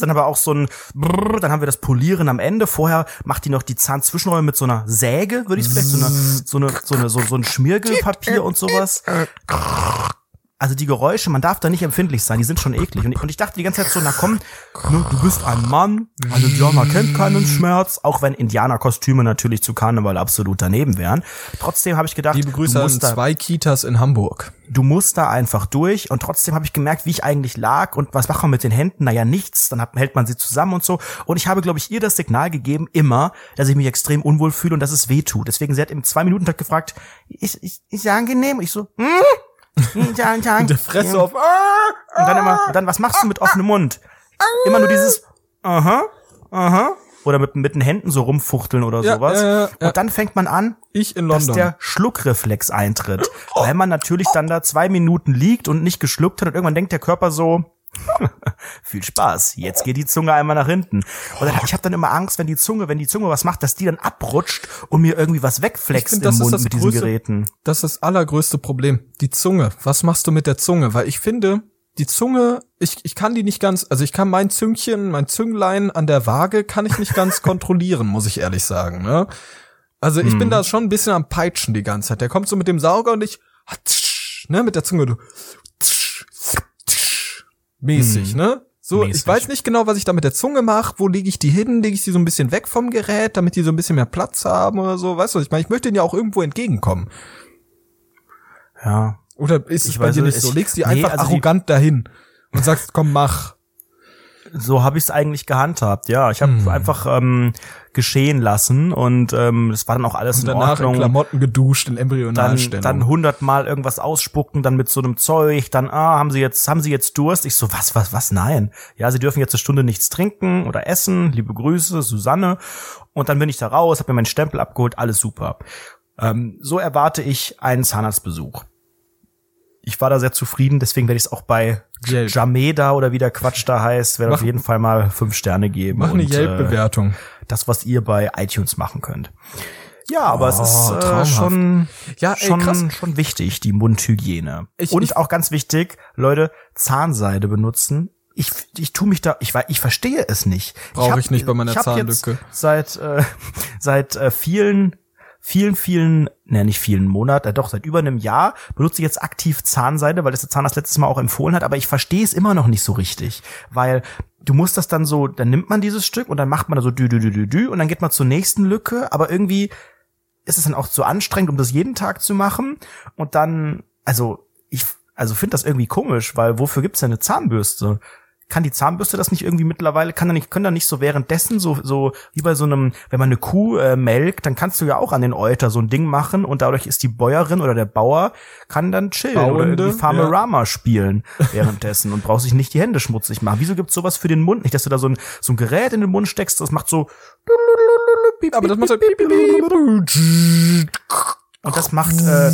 dann aber auch so ein, Brrr, dann haben wir das Polieren am Ende. Vorher macht die noch die Zahnzwischenräume mit so einer Säge, würde ich vielleicht so eine, so eine, so eine, so, so ein Schmiergelpapier und sowas. Also die Geräusche, man darf da nicht empfindlich sein, die sind schon eklig. Und ich, und ich dachte die ganze Zeit so, na komm, ne, du bist ein Mann, ein Indianer kennt keinen Schmerz, auch wenn Indianerkostüme natürlich zu Karneval absolut daneben wären. Trotzdem habe ich gedacht, Liebe Grüße du, musst da, zwei Kitas in Hamburg. du musst da einfach durch. Und trotzdem habe ich gemerkt, wie ich eigentlich lag und was macht man mit den Händen? Naja, nichts, dann hat, hält man sie zusammen und so. Und ich habe, glaube ich, ihr das Signal gegeben, immer, dass ich mich extrem unwohl fühle und dass es weh tut. Deswegen, sie hat im zwei Minuten Tag gefragt, ist, ist, ist ja angenehm? Ich so, hm? Ja, ja, Der Fresse auf. und dann immer, und dann, was machst du mit offenem Mund? Immer nur dieses, aha, aha. Oder mit, mit den Händen so rumfuchteln oder Ja, sowas. ja, ja. Und dann fängt man an, Ich in dass London. der Schluckreflex eintritt. Weil man natürlich dann da zwei Minuten liegt und nicht geschluckt hat und irgendwann denkt der Körper so, viel Spaß, jetzt geht die Zunge einmal nach hinten. Und dann, ich habe dann immer Angst, wenn die Zunge, wenn die Zunge was macht, dass die dann abrutscht und mir irgendwie was wegflext find, im das ist Mund das mit diesen größte- Geräten. Das ist das allergrößte Problem. Die Zunge. Was machst du mit der Zunge? Weil ich finde, die Zunge, ich, ich kann die nicht ganz, also ich kann mein Züngchen, mein Zünglein an der Waage kann ich nicht ganz kontrollieren, muss ich ehrlich sagen, ne? Also ich Hm. bin da schon ein bisschen am Peitschen die ganze Zeit. Der kommt so mit dem Sauger und ich, ne, mit der Zunge, du, mäßig, ne? So, ich Mäßig. weiß nicht genau, was ich da mit der Zunge mache. Wo lege ich die hin? Lege ich die so ein bisschen weg vom Gerät, damit die so ein bisschen mehr Platz haben oder so? Weißt du, was ich meine, ich möchte denen ja auch irgendwo entgegenkommen. Ja. Oder ist es Ich bei weiß dir nicht, so? ich- Legst die nee, einfach also arrogant dahin und sagst, komm, mach. So habe ich es eigentlich gehandhabt. Ja, ich habe Hm. einfach ähm, geschehen lassen und ähm, das war dann auch alles Und in danach in Ordnung. Klamotten geduscht in dann Embryonalstellung. dann hundertmal irgendwas ausspucken, dann mit so einem Zeug, dann ah, haben sie jetzt haben sie jetzt Durst? Ich so was was was nein. Ja, sie dürfen jetzt eine Stunde nichts trinken oder essen. Liebe Grüße, Susanne. Und dann bin ich da raus, habe mir meinen Stempel abgeholt, alles super. Ähm, so erwarte ich einen Zahnarztbesuch. Ich war da sehr zufrieden, deswegen werde ich es auch bei Yelp. Jameda oder wie der Quatsch da heißt, werde Mach- auf jeden Fall mal fünf Sterne geben. Mach eine äh, Yelp-Bewertung. das, was ihr bei iTunes machen könnt. Ja, aber es Oh, ist äh, traumhaft. schon, Ja, ey, schon, krass. schon wichtig, die Mundhygiene. Ich- Und ich- auch ganz wichtig, Leute, Zahnseide benutzen. Ich, ich tu mich da, ich ich verstehe es nicht. Brauche hab- ich nicht bei meiner ich Zahnlücke. Jetzt seit äh, seit äh, vielen vielen, vielen, ne, nicht vielen Monat, äh, doch, seit über einem Jahr benutze ich jetzt aktiv Zahnseide, weil das der Zahnarzt letztes Mal auch empfohlen hat, aber ich verstehe es immer noch nicht so richtig, weil du musst das dann so, dann nimmt man dieses Stück und dann macht man da so dü, dü, dü, dü, dü und dann geht man zur nächsten Lücke, aber irgendwie ist es dann auch zu anstrengend, um das jeden Tag zu machen und dann, also ich, also finde das irgendwie komisch, weil wofür gibt's denn eine Zahnbürste? Kann die Zahnbürste das nicht irgendwie mittlerweile, kann da nicht, können da nicht so währenddessen so, so wie bei so einem, wenn man eine Kuh äh, melkt, dann kannst du ja auch an den Euter so ein Ding machen und dadurch ist die Bäuerin oder der Bauer kann dann chillen oder Bauende, irgendwie Farmerama spielen währenddessen und brauchst sich nicht die Hände schmutzig machen. Wieso gibt's sowas für den Mund nicht, dass du da so ein, so ein Gerät in den Mund steckst, das macht so Aber das macht so und das macht äh,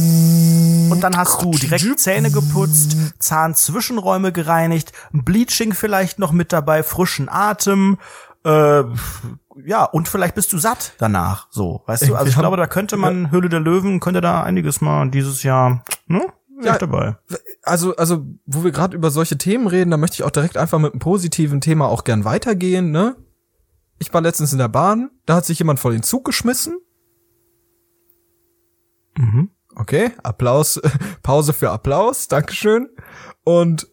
und dann hast du direkt Zähne geputzt, Zahnzwischenräume gereinigt, ein Bleaching vielleicht noch mit dabei, frischen Atem, äh, ja und vielleicht bist du satt danach, so, weißt du? Also ich glaube, da könnte man Höhle der Löwen könnte da einiges mal dieses Jahr, ne? Ja. dabei. also, also, wo wir gerade über solche Themen reden, da möchte ich auch direkt einfach mit einem positiven Thema auch gern weitergehen, ne? Ich war letztens in der Bahn, da hat sich jemand vor den Zug geschmissen. Mhm. Okay, Applaus, Pause für Applaus, Dankeschön. Und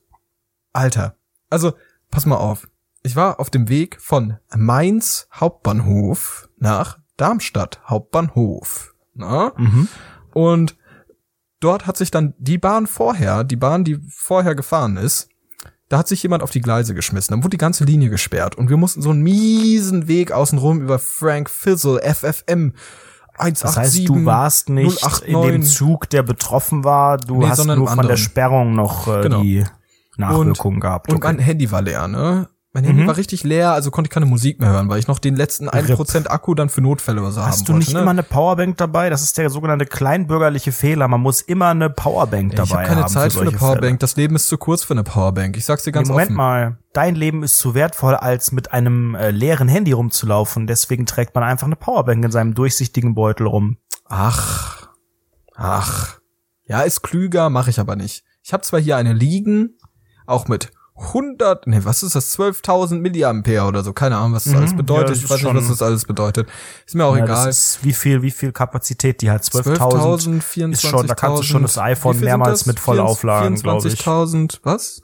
Alter, also pass mal auf. Ich war auf dem Weg von Mainz Hauptbahnhof nach Darmstadt Hauptbahnhof. Na? Mhm. Und dort hat sich dann die Bahn vorher, die Bahn, die vorher gefahren ist, da hat sich jemand auf die Gleise geschmissen. Dann wurde die ganze Linie gesperrt und wir mussten so einen miesen Weg außenrum über Frank Fizzle, FFM 187. Das heißt, du warst nicht 089. in dem Zug, der betroffen war, du Nee, hast nur von der anderen. Sperrung noch äh, Genau. die Nachwirkungen gehabt. Und Okay. mein Handy war leer, ne? Mein Handy Mhm. war richtig leer, also konnte ich keine Musik mehr hören, weil ich noch den letzten 1% Akku dann für Notfälle oder so haben Hast du wollte. nicht ne? immer eine Powerbank dabei? Das ist der sogenannte kleinbürgerliche Fehler. Man muss immer eine Powerbank Ja, ich dabei habe keine haben Zeit für, eine solche Powerbank. Fälle. Das Leben ist zu kurz für eine Powerbank. Ich sag's dir ganz Nee, Moment offen. mal, dein Leben ist zu wertvoll, als mit einem äh, leeren Handy rumzulaufen. Deswegen trägt man einfach eine Powerbank in seinem durchsichtigen Beutel rum. Ach. Ach. Ja, ist klüger, mache ich aber nicht. Ich habe zwar hier eine liegen, auch mit 100, nee, was ist das? 12.000 Milliampere oder so. Keine Ahnung, was das Mhm, alles ja, bedeutet. das ich weiß nicht, schon- was das alles bedeutet. Ist mir auch Ja, egal. Wie viel, wie viel Kapazität die hat? 12.000 12.000, 24.000. ist schon, da kannst du schon das iPhone mehrmals das? mit voll aufladen, glaub ich. 24.000, was?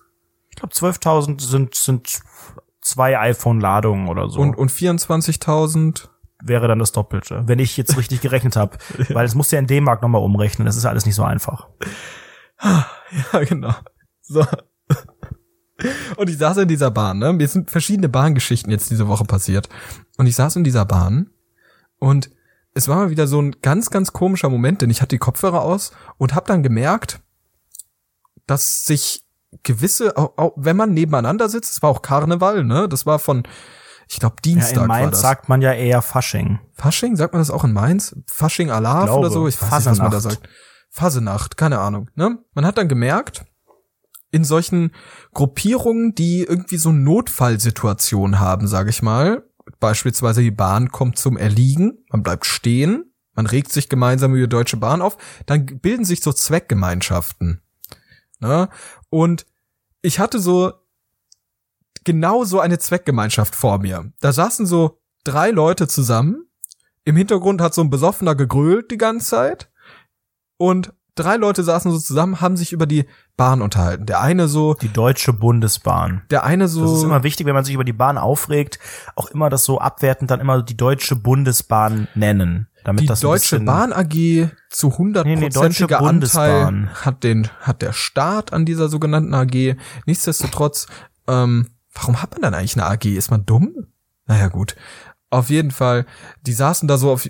Ich glaube, 12.000 sind, sind zwei iPhone-Ladungen oder so. Und, und 24.000? wäre dann das Doppelte, wenn ich jetzt richtig gerechnet habe. Weil es muss ja in D-Mark nochmal umrechnen. Das ist ja alles nicht so einfach. Ja, genau. So. Und ich saß in dieser Bahn, ne? Mir sind verschiedene Bahngeschichten jetzt diese Woche passiert. Und ich saß in dieser Bahn und es war mal wieder so ein ganz, ganz komischer Moment, denn ich hatte die Kopfhörer aus und habe dann gemerkt, dass sich gewisse, auch, auch wenn man nebeneinander sitzt, es war auch Karneval, ne? Das war von, ich glaube, Ja, Dienstag in war Mainz das. sagt man ja eher Fasching. Fasching, sagt man das auch in Mainz? Fasching Alarv oder so? Ich weiß nicht, was man da Fasenacht. sagt. Fasenacht, keine Ahnung. Ne? Man hat dann gemerkt, in solchen Gruppierungen, die irgendwie so Notfallsituationen haben, sage ich mal, beispielsweise die Bahn kommt zum Erliegen, man bleibt stehen, man regt sich gemeinsam über die Deutsche Bahn auf, dann bilden sich so Zweckgemeinschaften. Ne? Und ich hatte so genau so eine Zweckgemeinschaft vor mir. Da saßen so drei Leute zusammen. Im Hintergrund hat so ein Besoffener gegrölt die ganze Zeit. Und drei Leute saßen so zusammen, haben sich über die Bahn unterhalten. Der eine so, Die Deutsche Bundesbahn. der eine so. Das ist immer wichtig, wenn man sich über die Bahn aufregt, auch immer das so abwertend dann immer die Deutsche Bundesbahn nennen. Damit die das Deutsche Bahn AG zu 100 Nee, nee, Anteil Bundesbahn. hat den hat der Staat an dieser sogenannten AG. Nichtsdestotrotz, ähm, warum hat man dann eigentlich eine AG? Ist man dumm? Naja gut. Auf jeden Fall, die saßen da so auf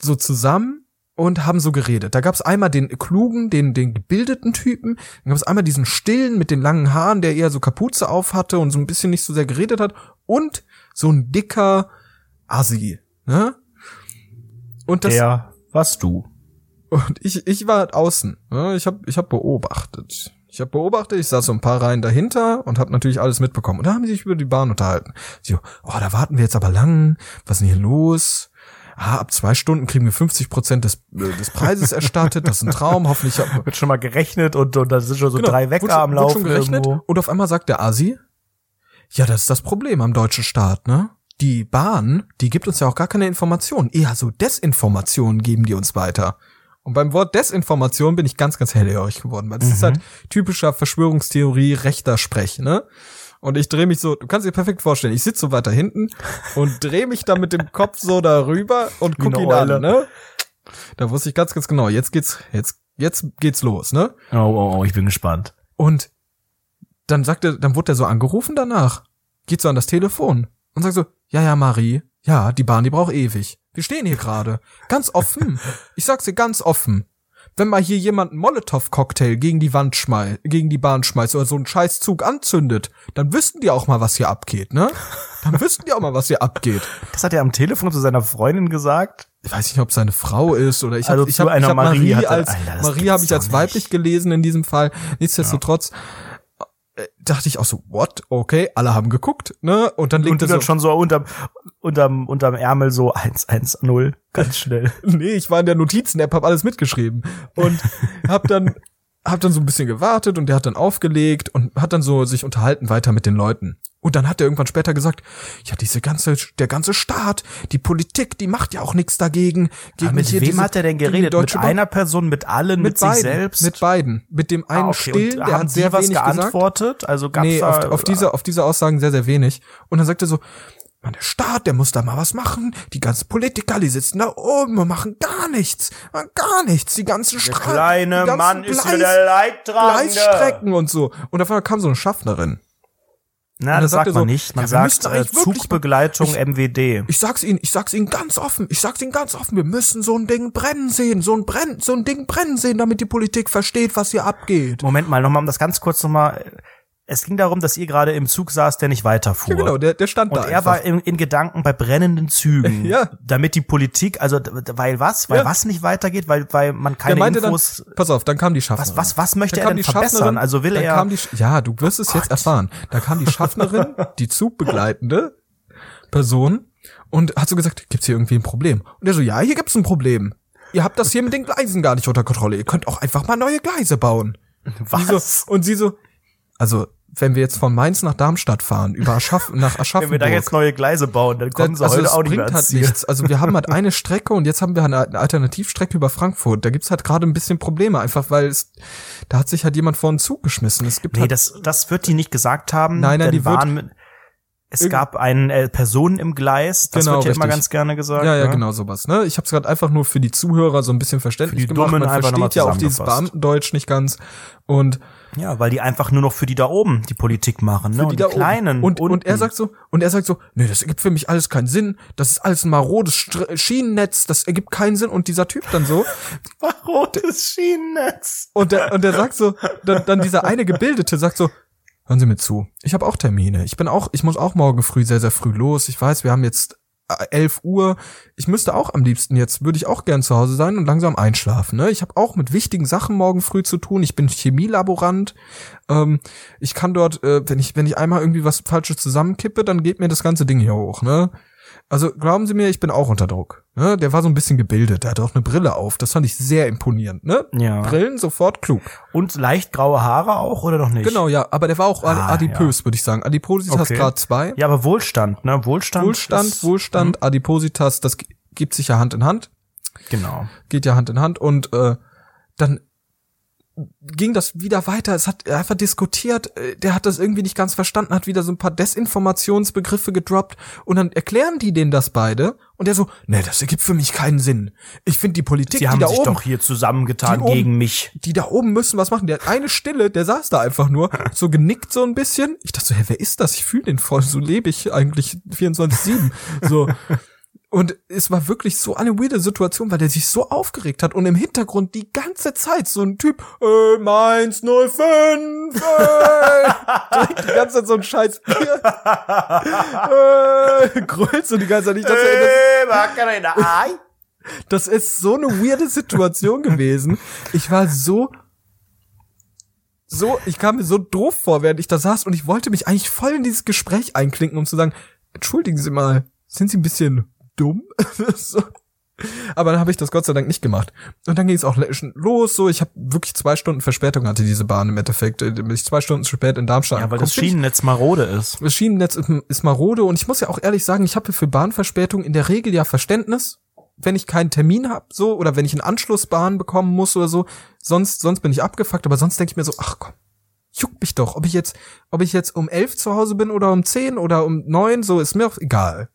so zusammen und haben so geredet. Da gab es einmal den klugen, den den gebildeten Typen, dann gab es einmal diesen stillen mit den langen Haaren, der eher so Kapuze auf hatte und so ein bisschen nicht so sehr geredet hat und so ein dicker Assi, ne? Und das Der warst du. und ich, ich war halt außen. Ne? Ich habe ich hab beobachtet. Ich habe beobachtet, ich saß so ein paar Reihen dahinter und habe natürlich alles mitbekommen. Und da haben die sich über die Bahn unterhalten. Sie so, oh, da warten wir jetzt aber lang. Was ist denn hier los? Ah, ab zwei Stunden kriegen wir 50 Prozent des, äh, des Preises erstattet. Das ist ein Traum. Hoffentlich Wird schon mal gerechnet und, und da sind schon so Genau, drei Wecker am Laufen schon gerechnet. irgendwo. Und auf einmal sagt der Asi, ja, das ist das Problem am deutschen Staat, ne? Die Bahn, die gibt uns ja auch gar keine Informationen. Eher so Desinformationen geben die uns weiter. Und beim Wort Desinformation bin ich ganz, ganz hellhörig geworden, weil das ist halt typischer Verschwörungstheorie rechter Sprech, ne? Und ich drehe mich so, du kannst dir perfekt vorstellen, ich sitze so weiter hinten und drehe mich da mit dem Kopf so darüber und guck ihn Eule. an, ne? Da wusste ich ganz, ganz genau, jetzt geht's, jetzt, jetzt geht's los, ne? Oh, oh, oh, ich bin gespannt. Und dann sagte, dann wurde er so angerufen danach. Geht so an das Telefon und sagt so, ja, ja, Marie, ja, die Bahn, die braucht ewig. Wir stehen hier gerade. Ganz offen. Ich sag's dir ganz offen. Wenn mal hier jemand einen Molotow-Cocktail gegen die Wand schmeißt, gegen die Bahn schmeißt oder so einen scheiß Zug anzündet, dann wüssten die auch mal, was hier abgeht, ne? Dann wüssten die auch mal, was hier abgeht. Das hat er am Telefon zu seiner Freundin gesagt. Ich weiß nicht, ob es seine Frau ist oder ich Also habe ich zu hab, ich hab Marie Marie als Alter, Marie habe ich als nicht. weiblich gelesen in diesem Fall. Nichtsdestotrotz äh, dachte ich auch so, what? Okay, alle haben geguckt, ne? Und dann Und liegt er dann so, schon so unterm, unterm, unterm Ärmel so 110, ganz schnell. nee, ich war in der Notizen-App, hab alles mitgeschrieben und hab dann hab dann so ein bisschen gewartet und der hat dann aufgelegt und hat dann so sich unterhalten weiter mit den Leuten. Und dann hat er irgendwann später gesagt, ja, diese ganze, der ganze Staat, die Politik, die macht ja auch nichts dagegen. Gegen mit hier wem diese- hat er denn geredet? Mit einer Person, mit allen, mit, mit sich beiden, selbst? Mit beiden. Mit dem einen Ah, okay. stillen, Und der hat sehr wenig gesagt. geantwortet? Also gab's Nee, da, auf, auf diese, auf diese Aussagen sehr, sehr wenig. Und dann sagt er so, Mann, der Staat, der muss da mal was machen. Die ganzen Politiker, die sitzen da oben und machen gar nichts. Machen Gar nichts. Die ganzen der Stra kleine Mann ist Gleis- mir der Leidtragende. Gleisstrecken und so. Und auf einmal kam so eine Schaffnerin. Na, das sagt sagt man so, nicht. Man ja, sagt äh, Zugbegleitung Ich- MWD. Ich sag's Ihnen, ich sag's Ihnen ganz offen. Ich sag's Ihnen ganz offen. Wir müssen so ein Ding brennen sehen. So ein Brenn, so ein Ding brennen sehen, damit die Politik versteht, was hier abgeht. Moment mal, nochmal, um das ganz kurz nochmal. Es ging darum, dass ihr gerade im Zug saß, der nicht weiterfuhr. Ja, genau, der, der stand Und da er einfach. war in, in Gedanken bei brennenden Zügen. Ja. Damit die Politik, also weil was? Weil Ja. was nicht weitergeht? Weil, weil man keine der meinte Infos. dann, pass auf, dann kam die Schaffnerin. was, was, was möchte Dann er denn die verbessern? Also will dann er. Kam die, ja, du wirst es jetzt erfahren. Da kam die Schaffnerin, die zugbegleitende Person und hat so gesagt, gibt's hier irgendwie ein Problem? Und er so, ja, hier gibt's ein Problem. Ihr habt das hier mit den Gleisen gar nicht unter Kontrolle. Ihr könnt auch einfach mal neue Gleise bauen. was? So, und sie so, also, wenn wir jetzt von Mainz nach Darmstadt fahren, über Aschaff, nach Wenn wir Aschaffenburg. da jetzt neue Gleise bauen, dann kommen sie also heute auch nicht mehr halt nichts. Also wir haben halt eine Strecke und jetzt haben wir eine, Alternativstrecke über Frankfurt. Da gibt's halt gerade ein bisschen Probleme, einfach weil es, da hat sich halt jemand vor einen Zug geschmissen. Es gibt Nee, halt, das, das wird die nicht gesagt haben. Nein, nein, die wird- waren mit, es gab einen äh, Personen im Gleis, das Genau, wird ja immer ganz gerne gesagt. ja, ja, ne? genau sowas. Ne? Ich habe es gerade einfach nur für die Zuhörer so ein bisschen verständlich Für die gemacht. Dummen Man versteht ja auch dieses. Beamtendeutsch nicht ganz. Und Ja, weil die einfach nur noch für die da oben die Politik machen, ne? für und die die, da oben. Kleinen. Und, und er unten. sagt so, und er sagt so, nee, das ergibt für mich alles keinen Sinn. Das ist alles ein marodes Str Schienennetz. Das ergibt keinen Sinn. Und dieser Typ dann so, rotes Schienennetz. Und der, und der sagt so, dann, dann dieser eine Gebildete sagt so, hören Sie mir zu, ich habe auch Termine. Ich bin auch, ich muss auch morgen früh sehr, sehr früh los. Ich weiß, wir haben jetzt 11 Uhr. Ich müsste auch am liebsten jetzt, würde ich auch gern zu Hause sein und langsam einschlafen. Ne? Ich habe auch mit wichtigen Sachen morgen früh zu tun. Ich bin Chemielaborant. Ähm, ich kann dort, äh, wenn ich, wenn ich einmal irgendwie was Falsches zusammenkippe, dann geht mir das ganze Ding hier hoch. Ne? Also glauben Sie mir, ich bin auch unter Druck. Ne? Der war so ein bisschen gebildet. Der hatte auch eine Brille auf. Das fand ich sehr imponierend. Ne? Ja. Brillen sofort klug. Und leicht graue Haare auch oder noch nicht? Genau, ja, aber der war auch Ah, adipös, würde ich sagen. Adipositas Okay. Grad 2. Ja, aber Wohlstand, ne? Wohlstand. Wohlstand, ist- Wohlstand, Adipositas, das gibt sich ja Hand in Hand, Genau. geht ja Hand in Hand und äh, dann ging das wieder weiter. Es hat einfach diskutiert. Äh, Der hat das irgendwie nicht ganz verstanden, hat wieder so ein paar Desinformationsbegriffe gedroppt und dann erklären die denen das beide und der so, nee, das ergibt für mich keinen Sinn. Ich finde die Politik, Sie die haben da sich oben, doch hier zusammengetan oben- gegen mich. die da oben müssen was machen. Der hat eine Stille, der saß da einfach nur, so genickt so ein bisschen. Ich dachte so, hä, wer ist das? Ich fühle den voll, so lebe ich eigentlich 24-7. So. Und es war wirklich so eine weirde Situation, weil der sich so aufgeregt hat und im Hintergrund die ganze Zeit so ein Typ, äh, Mainz 05, äh, die ganze Zeit so ein scheiß Bier, äh, grölt so die ganze Zeit. Ich dachte, ey, das, das ist so eine weirde Situation gewesen. Ich war so so, ich kam mir so doof vor, während ich da saß und ich wollte mich eigentlich voll in dieses Gespräch einklinken, um zu sagen, entschuldigen Sie mal, sind Sie ein bisschen dumm? so. Aber dann habe ich das Gott sei Dank nicht gemacht. Und dann ging es auch los, so, ich habe wirklich zwei Stunden Verspätung hatte diese Bahn im Endeffekt. Äh, Bin ich zwei Stunden zu spät in Darmstadt. Ja, weil das Bin ich- Schienennetz marode ist. das Schienennetz ist, marode und ich muss ja auch ehrlich sagen, ich habe für Bahnverspätung in der Regel ja Verständnis, wenn ich keinen Termin habe, so oder wenn ich eine Anschlussbahn bekommen muss oder so. Sonst sonst bin ich abgefuckt, aber sonst denke ich mir so, ach komm, juckt mich doch, ob ich jetzt ob ich jetzt um elf zu Hause bin oder um zehn oder um neun, so ist mir auch egal.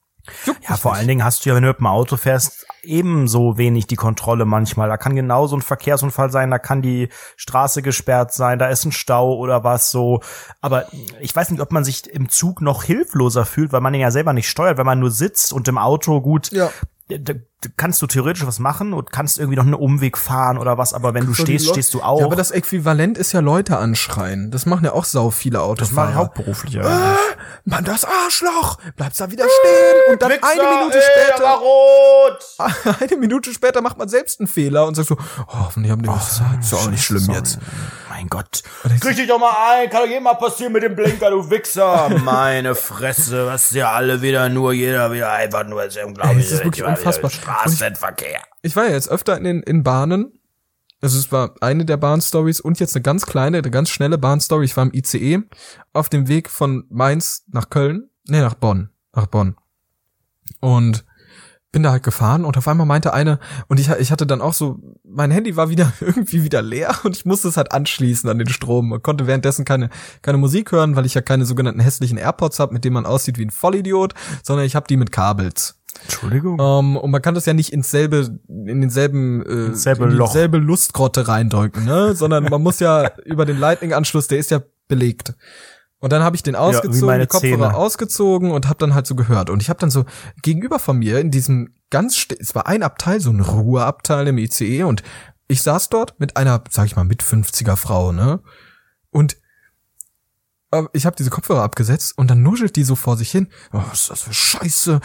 Juckt Ja, vor nicht. allen Dingen hast du ja, wenn du mit dem Auto fährst, ebenso wenig die Kontrolle manchmal. Da kann genauso ein Verkehrsunfall sein, da kann die Straße gesperrt sein, da ist ein Stau oder was so. Aber ich weiß nicht, ob man sich im Zug noch hilfloser fühlt, weil man den ja selber nicht steuert, wenn man nur sitzt und im Auto gut. Ja. Da, kannst du theoretisch was machen und kannst irgendwie noch einen Umweg fahren oder was, aber wenn du So stehst, stehst du auch. Ja, aber das Äquivalent ist ja Leute anschreien. Das machen ja auch sau viele das war Autofahrer. hauptberuflich. Ja. Äh, Mann, das Arschloch! Bleibst da wieder stehen und dann eine Minute später. rot! eine Minute später macht man selbst einen Fehler und sagt so, oh, hoffentlich haben die was gesagt. Ist ja auch nicht schlimm Sorry. jetzt. Mein Gott. ich- Krieg dich doch mal ein, kann doch jedem mal passieren mit dem Blinker, du Wichser. Meine Fresse, was ja alle wieder nur, jeder wieder einfach nur, das ist unglaublich. Ey, es ist wirklich unfassbar. Straßenverkehr. Ich war ja jetzt öfter in den in Bahnen. Also es war eine der Bahnstories und jetzt eine ganz kleine, eine ganz schnelle Bahnstory. Ich war im ICE auf dem Weg von Mainz nach Köln. Nee, nach Bonn. Nach Bonn. Und bin da halt gefahren und auf einmal meinte eine, und ich, ich hatte dann auch so, mein Handy war wieder irgendwie wieder leer und ich musste es halt anschließen an den Strom und konnte währenddessen keine, keine Musik hören, weil ich ja keine sogenannten hässlichen AirPods habe, mit denen man aussieht wie ein Vollidiot, sondern ich habe die mit Kabels. Entschuldigung. Ähm, und man kann das ja nicht ins selbe, in denselben, äh, selbe in dieselbe Lustgrotte reindrücken, ne? Sondern man muss ja über den Lightning-Anschluss, der ist ja belegt. Und dann habe ich den ausgezogen, meine die Kopfhörer Zähne. ausgezogen und habe dann halt so gehört. Und ich habe dann so gegenüber von mir in diesem ganz, es war ein Abteil, so ein Ruheabteil im ICE und ich saß dort mit einer, sag ich mal, mit 50er Frau, ne? Und äh, ich habe diese Kopfhörer abgesetzt und dann nuschelt die so vor sich hin. Oh, was ist das für Scheiße?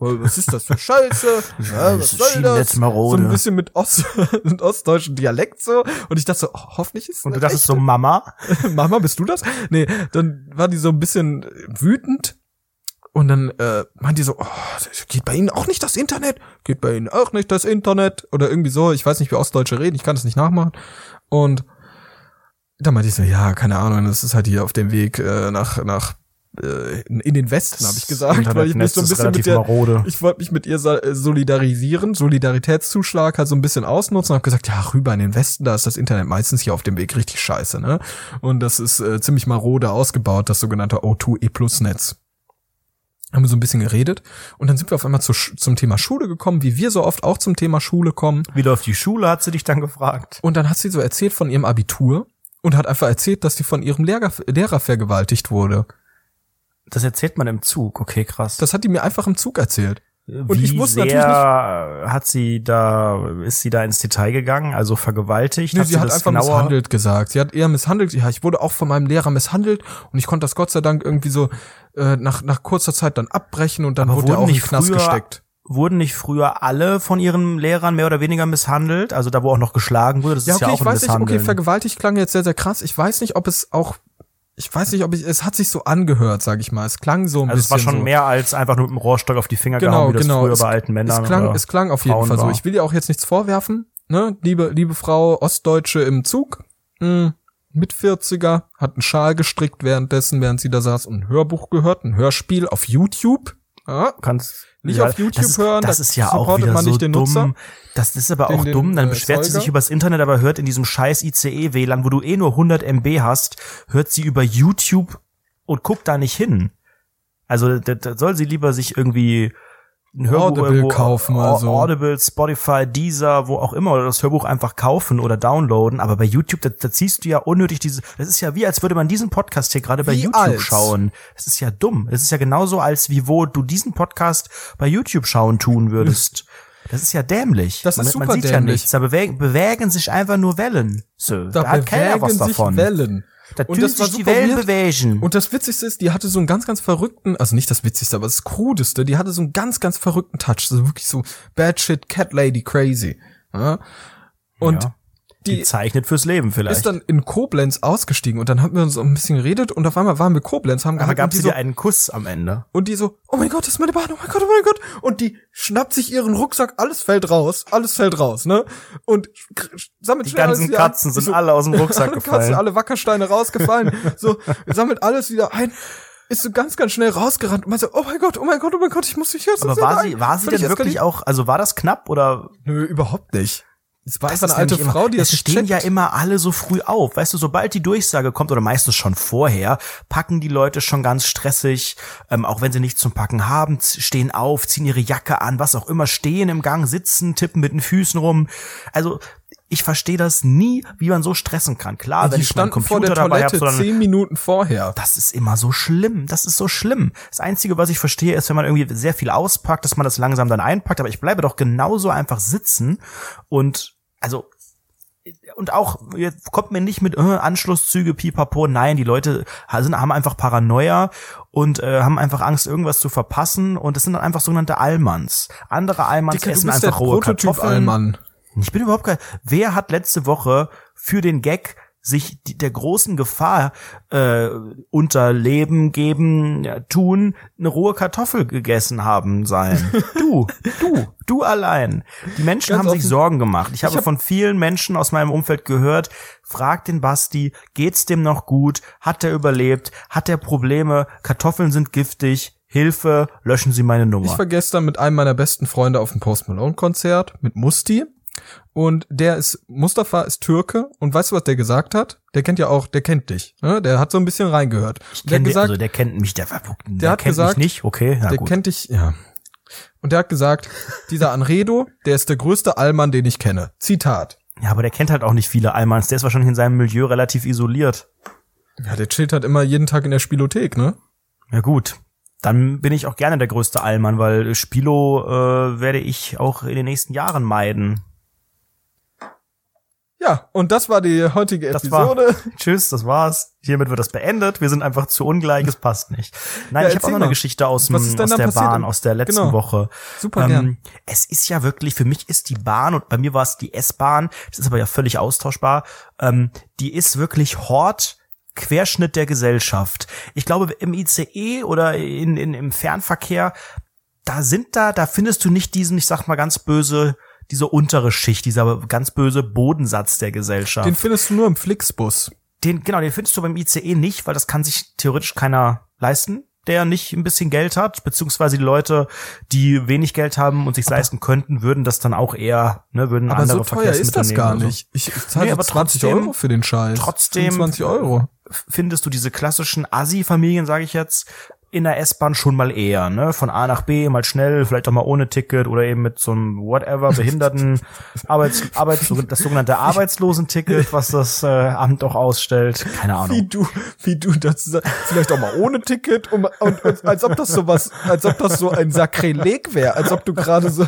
Was ist das für Scheiße? Ja, was soll das? So ein bisschen mit, Ost mit ostdeutschen Dialekt so. Und ich dachte so, oh, hoffentlich ist Und du das dachtest so, Mama? Mama, bist du das? Nee, dann war die so ein bisschen wütend. Und dann äh, meint die so, oh, geht bei Ihnen auch nicht das Internet? Geht bei Ihnen auch nicht das Internet? Oder irgendwie so, ich weiß nicht, wie Ostdeutsche reden, ich kann das nicht nachmachen. Und dann meinte ich so, ja, keine Ahnung, das ist halt hier auf dem Weg äh, nach, nach äh, in den Westen, habe ich gesagt, weil ich mich so ein bisschen mit der, marode. ich wollte mich mit ihr äh, solidarisieren, Solidaritätszuschlag halt so ein bisschen ausnutzen und habe gesagt, ja, rüber in den Westen, da ist das Internet meistens hier auf dem Weg richtig scheiße, ne? Und das ist äh, ziemlich marode ausgebaut, das sogenannte O2 E Netz. Haben wir so ein bisschen geredet und dann sind wir auf einmal zu, zum Thema Schule gekommen, wie wir so oft auch zum Thema Schule kommen. Wieder auf die Schule hat sie dich dann gefragt. Und dann hat sie so erzählt von ihrem Abitur und hat einfach erzählt, dass sie von ihrem Lehrer, Lehrer vergewaltigt wurde. Das erzählt man im Zug. Okay, krass. Das hat die mir einfach im Zug erzählt. Und Wie ich wusste natürlich hat sie da, ist sie da ins Detail gegangen? Also vergewaltigt? Nee, sie hat das einfach genauer- misshandelt gesagt. Sie hat eher misshandelt. Ja, ich wurde auch von meinem Lehrer misshandelt und ich konnte das Gott sei Dank irgendwie so äh, nach, nach kurzer Zeit dann abbrechen und dann Aber wurde er auch in den nicht Knast früher- gesteckt. Wurden nicht früher alle von ihren Lehrern mehr oder weniger misshandelt? Also da, wo auch noch geschlagen wurde, das Ja, ist okay, ja auch ich weiß nicht, okay, vergewaltigt klang jetzt sehr, sehr krass. Ich weiß nicht, ob es auch, ich weiß nicht, ob ich, es hat sich so angehört, sag ich mal. Es klang so ein also es bisschen war schon so. mehr als einfach nur mit dem Rohrstock auf die Finger Genau, gehauen, wie das genau. früher Es- bei alten Männern Es klang, oder es klang auf jeden Frauen Fall so. war. Ich will dir auch jetzt nichts vorwerfen, ne? Liebe, liebe Frau Ostdeutsche im Zug, mh, mit 40er, hat einen Schal gestrickt währenddessen, während sie da saß und ein Hörbuch gehört, ein Hörspiel auf YouTube. Ja, kannst Nicht ja, auf YouTube das ist, hören, Das da ist ja auch wieder man so nicht den dumm. Nutzer, das ist aber den- auch dumm. Dann äh, beschwert sie Erzeuger. sich übers Internet, aber hört in diesem scheiß ICE WLAN, wo du eh nur 100 MB hast, hört sie über YouTube und guckt da nicht hin. Also da, da soll sie lieber sich irgendwie ein Hörbuch Audible irgendwo, kaufen oder so. Audible, Spotify, Deezer, wo auch immer oder das Hörbuch einfach kaufen oder downloaden. Aber bei YouTube, da, da ziehst du ja unnötig diese. Das ist ja wie, als würde man diesen Podcast hier gerade bei Wie YouTube als? schauen. Das ist ja dumm. Das ist ja genauso, als wie wo du diesen Podcast bei YouTube schauen tun würdest. Das ist ja dämlich. Das ist man, super man sieht ja dämlich. nichts. Da bewegen, bewegen sich einfach nur Wellen. So, da, da hat keiner was davon. Wellen. Da Und das war sich die Wellen weird. bewegen. Und das Witzigste ist, die hatte so einen ganz, ganz verrückten, also nicht das Witzigste, aber das Krudeste, die hatte so einen ganz, ganz verrückten Touch. So wirklich so bad shit, cat lady crazy. Ja? Und Ja. Die, die zeichnet fürs Leben vielleicht. ist dann in Koblenz ausgestiegen und dann haben wir uns so ein bisschen geredet und auf einmal waren wir Koblenz, haben aber gab es so, dir einen Kuss am Ende? und die so, oh mein Gott, das ist meine Bahn, oh mein Gott, oh mein Gott. Und die schnappt sich ihren Rucksack, alles fällt raus, alles fällt raus, ne? Und sammelt Die ganzen wieder ein. Katzen sind so, alle aus dem Rucksack alle Katzen, gefallen. alle Wackersteine rausgefallen. so, sammelt alles wieder ein. Ist so ganz, ganz schnell rausgerannt und man so, oh mein Gott, oh mein Gott, oh mein Gott, ich muss mich jetzt Aber war sie, war sie denn wirklich auch, also war das knapp oder Nö, überhaupt nicht. Es war Das einfach eine alte Frau, die es das stehen ja immer alle so früh auf. Weißt du, sobald die Durchsage kommt oder meistens schon vorher, packen die Leute schon ganz stressig, ähm, auch wenn sie nichts zum Packen haben, stehen auf, ziehen ihre Jacke an, was auch immer, stehen im Gang, sitzen, tippen mit den Füßen rum. Also ich verstehe das nie, wie man so stressen kann. Klar, wenn die ich meinen standen vor Computer der dabei habe, sondern zehn Minuten vorher. das ist immer so schlimm. Das ist so schlimm. Das Einzige, was ich verstehe, ist, wenn man irgendwie sehr viel auspackt, dass man das langsam dann einpackt. Aber ich bleibe doch genauso einfach sitzen und also und auch jetzt kommt mir nicht mit äh, Anschlusszüge, pipapo. Nein, die Leute sind, haben einfach Paranoia und äh, haben einfach Angst, irgendwas zu verpassen. Und es sind dann einfach sogenannte Allmanns. Andere Allmanns essen einfach rohe Prototyp Kartoffeln. Allmann. Ich bin überhaupt kein. Wer hat letzte Woche für den Gag sich die, der großen Gefahr äh, unter Leben geben ja, tun, eine rohe Kartoffel gegessen haben sein? Du, du, du allein. Die Menschen Ganz haben sich offen. Sorgen gemacht. Ich habe hab- von vielen Menschen aus meinem Umfeld gehört, frag den Basti, geht's dem noch gut? Hat er überlebt? Hat er Probleme? Kartoffeln sind giftig. Hilfe, löschen Sie meine Ich Nummer. war gestern mit einem meiner besten Freunde auf dem Post Malone Konzert mit Musti. Und der ist, Mustafa ist Türke. Und weißt du, was der gesagt hat? Der kennt ja auch, der kennt dich. Ne? Der hat so ein bisschen reingehört. Ich der kenn hat den, gesagt, also der kennt mich, der, der, hat kennt gesagt, mich nicht. Okay, na der gut. kennt dich, ja. Und der hat gesagt, dieser Anredo, der ist der größte Allmann, den ich kenne. Zitat. Ja, aber der kennt halt auch nicht viele Almans. Der ist wahrscheinlich in seinem Milieu relativ isoliert. Ja, der chillt halt immer jeden Tag in der Spielothek, ne? Ja gut. Dann bin ich auch gerne der größte Allmann, weil Spilo äh, werde ich auch in den nächsten Jahren meiden. Ja, und das war die heutige Das war, Episode. tschüss, das war's. Hiermit wird das beendet. Wir sind einfach zu ungleich, es passt nicht. Nein, Ja, ich habe auch noch eine. Geschichte aus, dem, aus der? Bahn, aus der letzten Genau. Woche. Super gern. Es ist ja wirklich, für mich ist die Bahn, und bei mir war es die S-Bahn, das ist aber ja völlig austauschbar, ähm, die ist wirklich Hort, Querschnitt der Gesellschaft. Ich glaube, im ICE oder in, in, im Fernverkehr, da sind da, da findest du nicht diesen, ich sag mal ganz böse, diese untere Schicht, dieser ganz böse Bodensatz der Gesellschaft. Den findest du nur im Flixbus. Den, genau, den findest du beim ICE nicht, weil das kann sich theoretisch keiner leisten, der nicht ein bisschen Geld hat, beziehungsweise die Leute, die wenig Geld haben und sich leisten könnten, würden das dann auch eher, ne, würden Aber andere so teuer ist das gar nicht. Ich, ich zahle Nee, aber 20 trotzdem- Euro für den Scheiß. trotzdem- 20 Euro. Findest du diese klassischen Assi-Familien, sage ich jetzt, in der S-Bahn schon mal eher, ne? Von A nach B, mal schnell, vielleicht auch mal ohne Ticket oder eben mit so einem whatever Behinderten Arbeits, Arbeits, das sogenannte Arbeitslosenticket, was das äh, Amt auch ausstellt. Keine Wie Ahnung. du, wie du das sagst. Vielleicht auch mal ohne Ticket und, und, und als ob das so was, als ob das so ein Sakrileg wäre, als ob du gerade so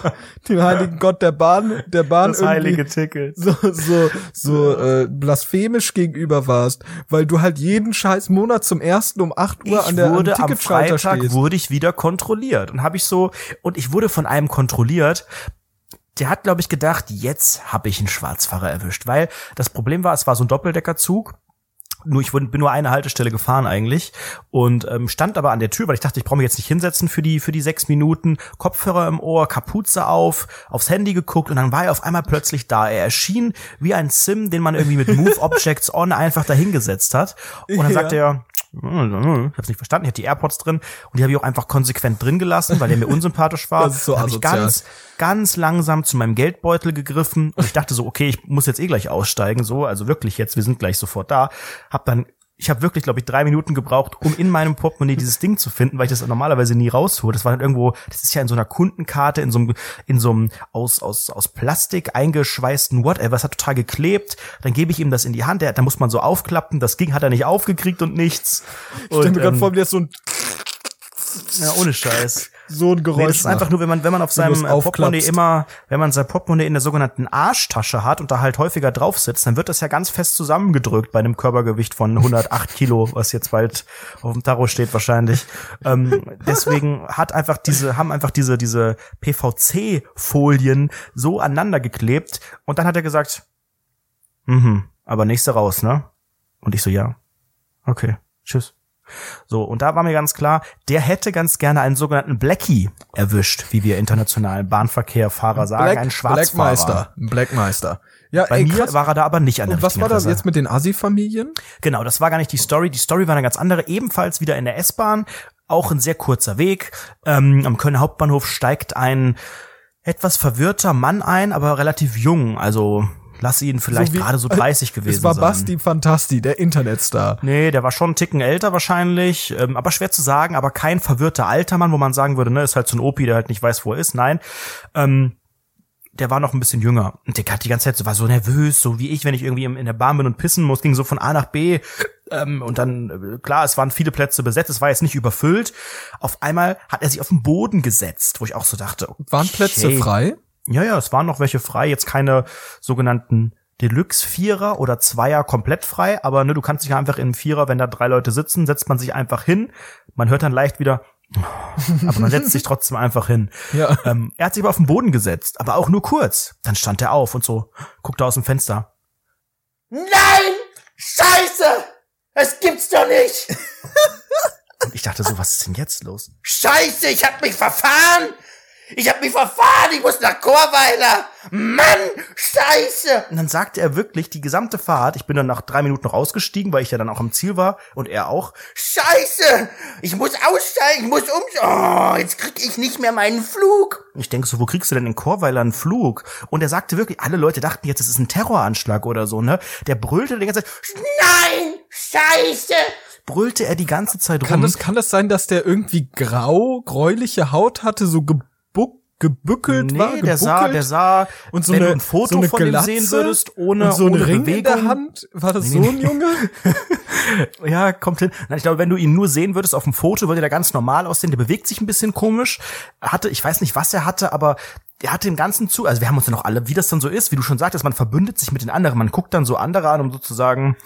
den heiligen Gott der Bahn, der Bahn irgendwie Ticket. so, so, so äh, blasphemisch gegenüber warst, weil du halt jeden scheiß Monat zum ersten um 8 Uhr ich an der am Ticketschalter Freitag wurde ich wieder kontrolliert und habe ich so und ich wurde von einem kontrolliert. Der hat glaube ich gedacht, jetzt habe ich einen Schwarzfahrer erwischt, weil das Problem war, es war so ein Doppeldeckerzug. Nur ich bin nur eine Haltestelle gefahren eigentlich und ähm, stand aber an der Tür, weil ich dachte, ich brauche mich jetzt nicht hinsetzen für die für die sechs Minuten. Kopfhörer im Ohr, Kapuze auf, aufs Handy geguckt und dann war er auf einmal plötzlich da. Er erschien wie ein Sim, den man irgendwie mit Move Objects On einfach dahingesetzt hat. Und dann Ja. sagte er, Ich hab's nicht verstanden. Ich hatte die AirPods drin und die habe ich auch einfach konsequent drin gelassen, weil der mir unsympathisch war. Das ist so hab ich ganz, ganz langsam zu meinem Geldbeutel gegriffen und ich dachte so, okay, ich muss jetzt eh gleich aussteigen, so, also wirklich jetzt, wir sind gleich sofort da. Hab dann ich habe wirklich, glaube ich, drei Minuten gebraucht, um in meinem Portemonnaie dieses Ding zu finden, weil ich das normalerweise nie raushole. Das war dann irgendwo, das ist ja in so einer Kundenkarte, in so einem, in so einem aus, aus, aus Plastik eingeschweißten Whatever. Es hat total geklebt. Dann gebe ich ihm das in die Hand. Der, da muss man so aufklappen. Das ging, hat er nicht aufgekriegt und nichts. Ich stell mir ähm, vor, wie das so ein, ja, ohne Scheiß. So ein Geräusch Nee, das ist einfach nur, wenn man, wenn man auf seinem äh, Portemonnaie immer, wenn man sein Portemonnaie in der sogenannten Arschtasche hat und da halt häufiger drauf sitzt, dann wird das ja ganz fest zusammengedrückt bei einem Körpergewicht von 108 Kilo, was jetzt bald auf dem Tarot steht wahrscheinlich. ähm, deswegen hat einfach diese, haben einfach diese, diese PVC-Folien so aneinander geklebt und dann hat er gesagt, mhm, aber nächste raus, ne? Und ich so, ja. Okay, tschüss. So, und da war mir ganz klar, der hätte ganz gerne einen sogenannten Blackie erwischt, wie wir internationalen Bahnverkehrfahrer sagen, einen Schwarzfahrer. Blackmeister. Ein Blackmeister. Ja, Bei ey, mir krass. war er da aber nicht an der Und was war das jetzt mit den Assi-Familien? Genau, das war gar nicht die Story. Die Story war eine ganz andere. Ebenfalls wieder in der S-Bahn. Auch ein sehr kurzer Weg. Ähm, am Kölner Hauptbahnhof steigt ein etwas verwirrter Mann ein, aber relativ jung. Also lass ihn vielleicht wie- gerade so 30 gewesen Es war sein. Basti Fantasti, der Internetstar. Nee, der war schon einen Ticken älter wahrscheinlich, ähm, aber schwer zu sagen, aber kein verwirrter alter Mann, wo man sagen würde, ne, ist halt so ein Opi, der halt nicht weiß, wo er ist. Nein, ähm, der war noch ein bisschen jünger. Und der hat die ganze Zeit so, war so nervös, so wie ich, wenn ich irgendwie in der Bahn bin und pissen muss, ging so von A nach B. Ähm, und dann, äh, klar, es waren viele Plätze besetzt, es war jetzt nicht überfüllt. Auf einmal hat er sich auf den Boden gesetzt, wo ich auch so dachte, okay, Waren Plätze frei? Ja, ja, es waren noch welche frei, jetzt keine sogenannten Deluxe-Vierer oder Zweier komplett frei, aber ne, du kannst dich ja einfach in einen Vierer, wenn da drei Leute sitzen, setzt man sich einfach hin. Man hört dann leicht wieder, aber man setzt sich trotzdem einfach hin. Ja. Ähm, er hat sich aber auf den Boden gesetzt, aber auch nur kurz. Dann stand er auf und so, guckte aus dem Fenster. Nein! Scheiße! Das gibt's doch nicht! Und ich dachte so, was ist denn jetzt los? Scheiße, ich hab mich verfahren! Ich hab mich verfahren! Ich muss nach Chorweiler! Mann! Scheiße! Und dann sagte er wirklich die gesamte Fahrt, ich bin dann nach drei Minuten noch ausgestiegen, weil ich ja dann auch am Ziel war und er auch. Scheiße! Ich muss aussteigen, ich muss um... Oh, jetzt krieg ich nicht mehr meinen Flug! Ich denke so, wo kriegst du denn in Chorweiler einen Flug? Und er sagte wirklich, alle Leute dachten jetzt, es ist ein Terroranschlag oder so, ne? Der brüllte die ganze Zeit, Nein! Scheiße! brüllte er die ganze Zeit Kann rum. das, kann das sein, dass der irgendwie grau, gräuliche Haut hatte, so gebuck, gebückelt nee, war? der sah, der sah, und so wenn eine, du ein Foto so eine von Glatze dem sehen würdest, ohne, so ohne Ring Bewegung. in der Hand. War das so ein Junge? Ja, kommt hin. Nein, ich glaube, wenn du ihn nur sehen würdest auf dem Foto, würde der ganz normal aussehen. Der bewegt sich ein bisschen komisch. Er Hatte, ich weiß nicht, was er hatte, aber er hatte im Ganzen zu, also wir haben uns dann auch alle, wie das dann so ist, wie du schon sagtest, man verbündet sich mit den anderen, man guckt dann so andere an, um sozusagen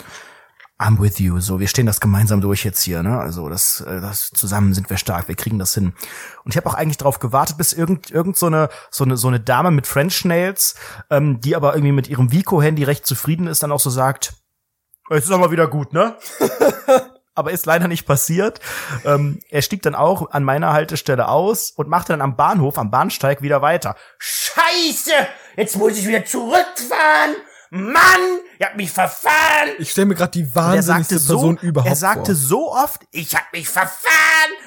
I'm with you, so wir stehen das gemeinsam durch jetzt hier, ne? Also das, äh, das zusammen sind wir stark, wir kriegen das hin. Und ich habe auch eigentlich darauf gewartet, bis irgend irgend so eine so eine so eine Dame mit French Nails, ähm, die aber irgendwie mit ihrem Vico Handy recht zufrieden ist, dann auch so sagt, jetzt ist aber wieder gut, ne? aber ist leider nicht passiert. Ähm, er stieg dann auch an meiner Haltestelle aus und machte dann am Bahnhof, am Bahnsteig wieder weiter. Scheiße! Jetzt muss ich wieder zurückfahren! Mann! Ich hab mich verfahren! Ich stelle mir gerade die wahnsinnigste sagte so, Person überhaupt er sagte vor. so oft, Ich hab mich verfahren!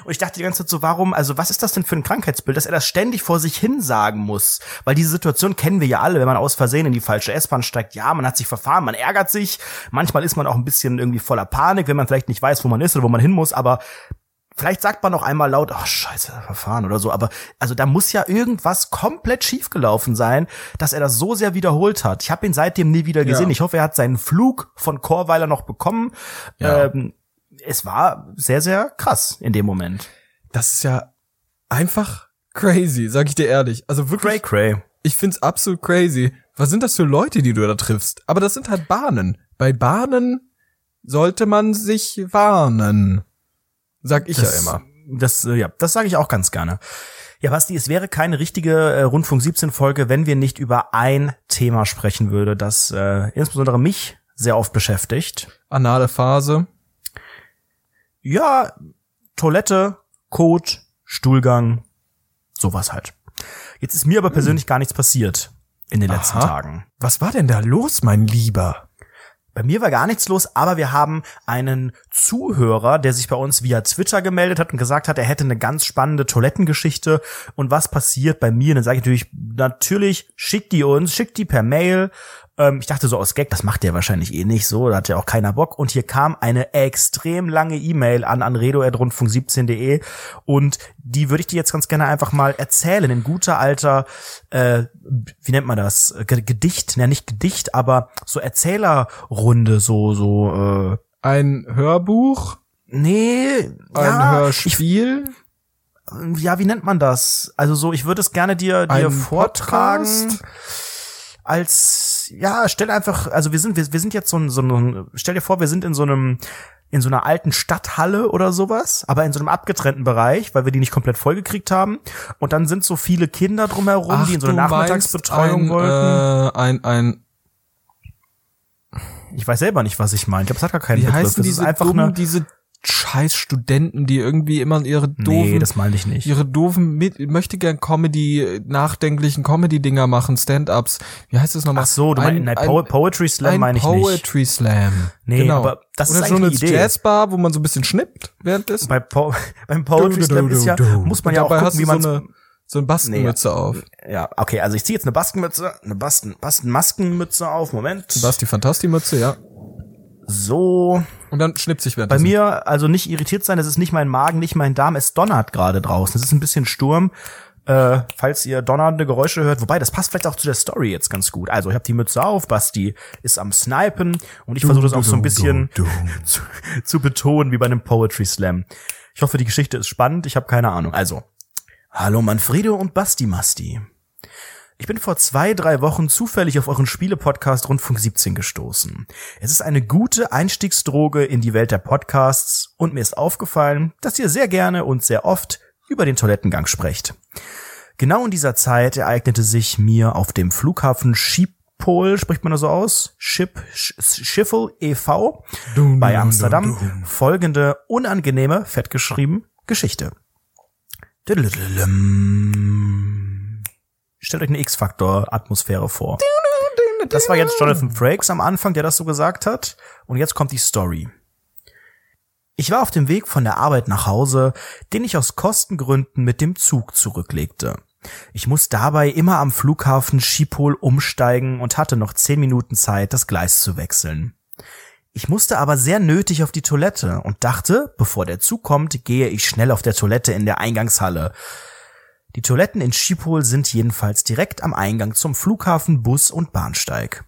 und ich dachte die ganze Zeit so, warum, also was ist das denn für ein Krankheitsbild, dass er das ständig vor sich hin sagen muss? Weil diese Situation kennen wir ja alle, wenn man aus Versehen in die falsche S-Bahn steigt. Ja, man hat sich verfahren, man ärgert sich. Manchmal ist man auch ein bisschen irgendwie voller Panik, wenn man vielleicht nicht weiß, wo man ist oder wo man hin muss, aber Vielleicht sagt man noch einmal laut, oh scheiße, verfahren oder so, aber also da muss ja irgendwas komplett schiefgelaufen sein, dass er das so sehr wiederholt hat. Ich habe ihn seitdem nie wieder gesehen. Ja. Ich hoffe, er hat seinen Flug von Chorweiler noch bekommen. Ja. Ähm, es war sehr, sehr krass in dem Moment. Das ist ja einfach crazy, sag ich dir ehrlich. Also wirklich, Cray Cray. ich find's absolut crazy. Was sind das für Leute, die du da triffst? Aber das sind halt Bahnen. Bei Bahnen sollte man sich warnen. Sag ich ja immer. Das, äh, ja, das sage ich auch ganz gerne. Ja, Basti, es wäre keine richtige äh, Rundfunk 17 Folge, wenn wir nicht über ein Thema sprechen würde, das äh, insbesondere mich sehr oft beschäftigt. Anale Phase. Ja, Toilette, Kot, Stuhlgang, sowas halt. Jetzt ist mir aber persönlich gar nichts passiert in den letzten Aha. Tagen. Was war denn da los, mein Lieber? Bei mir war gar nichts los, aber wir haben einen Zuhörer, der sich bei uns via Twitter gemeldet hat und gesagt hat, er hätte eine ganz spannende Toilettengeschichte und was passiert bei mir. Und dann sage ich natürlich, natürlich schickt die uns, schickt die per Mail. Ähm, ich dachte so aus Gag, das macht der wahrscheinlich eh nicht so, da hat ja auch keiner Bock. Und hier kam eine extrem lange E-Mail an anredo.rundfunk17.de und die würde ich dir jetzt ganz gerne einfach mal erzählen in guter alter, äh, wie nennt man das? G Gedicht, ne, nicht Gedicht, aber so Erzählerrunde, so, so, äh, Ein Hörbuch, nee, ein ja, Hörspiel, ich, ja, wie nennt man das? Also so, ich würde es gerne dir, dir Ein vortragen. Podcast? als ja, stell einfach, also wir sind wir, wir sind jetzt so ein, so ein stell dir vor, wir sind in so einem in so einer alten Stadthalle oder sowas, aber in so einem abgetrennten Bereich, weil wir die nicht komplett vollgekriegt haben. Und dann sind so viele Kinder drumherum, die in so eine Nachmittagsbetreuung ein, wollten. Äh, ein, ein, ich weiß selber nicht, was ich meine. Ich glaube, es hat gar keinen wie Begriff. heißen diese einfach eine. diese scheiß Studenten, die irgendwie immer ihre doofen, Nee, das meine ich nicht. ihre doofen, mit, möchte gern Comedy, nachdenklichen Comedy-Dinger machen, Stand-Ups. Wie heißt das nochmal? Ach so, du meinst, nein, Po- Poetry Slam ein meine ich nicht. Poetry Slam. Nee, genau. aber das ist Oder so eigentlich eine Idee. Jazzbar, wo man so ein bisschen schnippt währenddessen. Bei po beim Poetry Slam ist ja, muss man ja auch gucken, wie man so eine, so eine Bastenmütze auf. Ja, okay, also ich ziehe jetzt eine Bastenmütze, eine Basten, Bastenmaskenmütze auf, Moment. Basti Fantasti-Mütze, ja. So. Und dann schnippt sich Bei währenddessen. mir, also nicht irritiert sein, es ist nicht mein Magen, nicht mein Darm, es donnert gerade draußen. Es ist ein bisschen Sturm. Äh, falls ihr donnernde Geräusche hört, wobei das passt vielleicht auch zu der Story jetzt ganz gut. Also ich habe die Mütze auf, Basti ist am Snipen und ich versuche das auch so ein bisschen zu, zu betonen wie bei einem Poetry Slam. Ich hoffe, die Geschichte ist spannend, ich habe keine Ahnung. Also, hallo Manfredo und Basti Masti. Ich bin vor zwei, drei Wochen zufällig auf euren Spiele-Podcast Rundfunk 17 gestoßen. Es ist eine gute Einstiegsdroge in die Welt der Podcasts und mir ist aufgefallen, dass ihr sehr gerne und sehr oft über den Toilettengang sprecht. Genau in dieser Zeit ereignete sich mir auf dem Flughafen Schiphol, spricht man das so aus? Schip, Sch- Schiphol e.V. Dum, bei Amsterdam dum, dum. folgende unangenehme, fettgeschrieben, Geschichte. Stellt euch eine X-Faktor-Atmosphäre vor. Das war jetzt Jonathan Frakes am Anfang, der das so gesagt hat. Und jetzt kommt die Story. Ich war auf dem Weg von der Arbeit nach Hause, den ich aus Kostengründen mit dem Zug zurücklegte. Ich muss dabei immer am Flughafen Schiphol umsteigen und hatte noch zehn Minuten Zeit, das Gleis zu wechseln. Ich musste aber sehr nötig auf die Toilette und dachte, bevor der Zug kommt, gehe ich schnell auf der Toilette in der Eingangshalle. Die Toiletten in Schiphol sind jedenfalls direkt am Eingang zum Flughafen, Bus und Bahnsteig.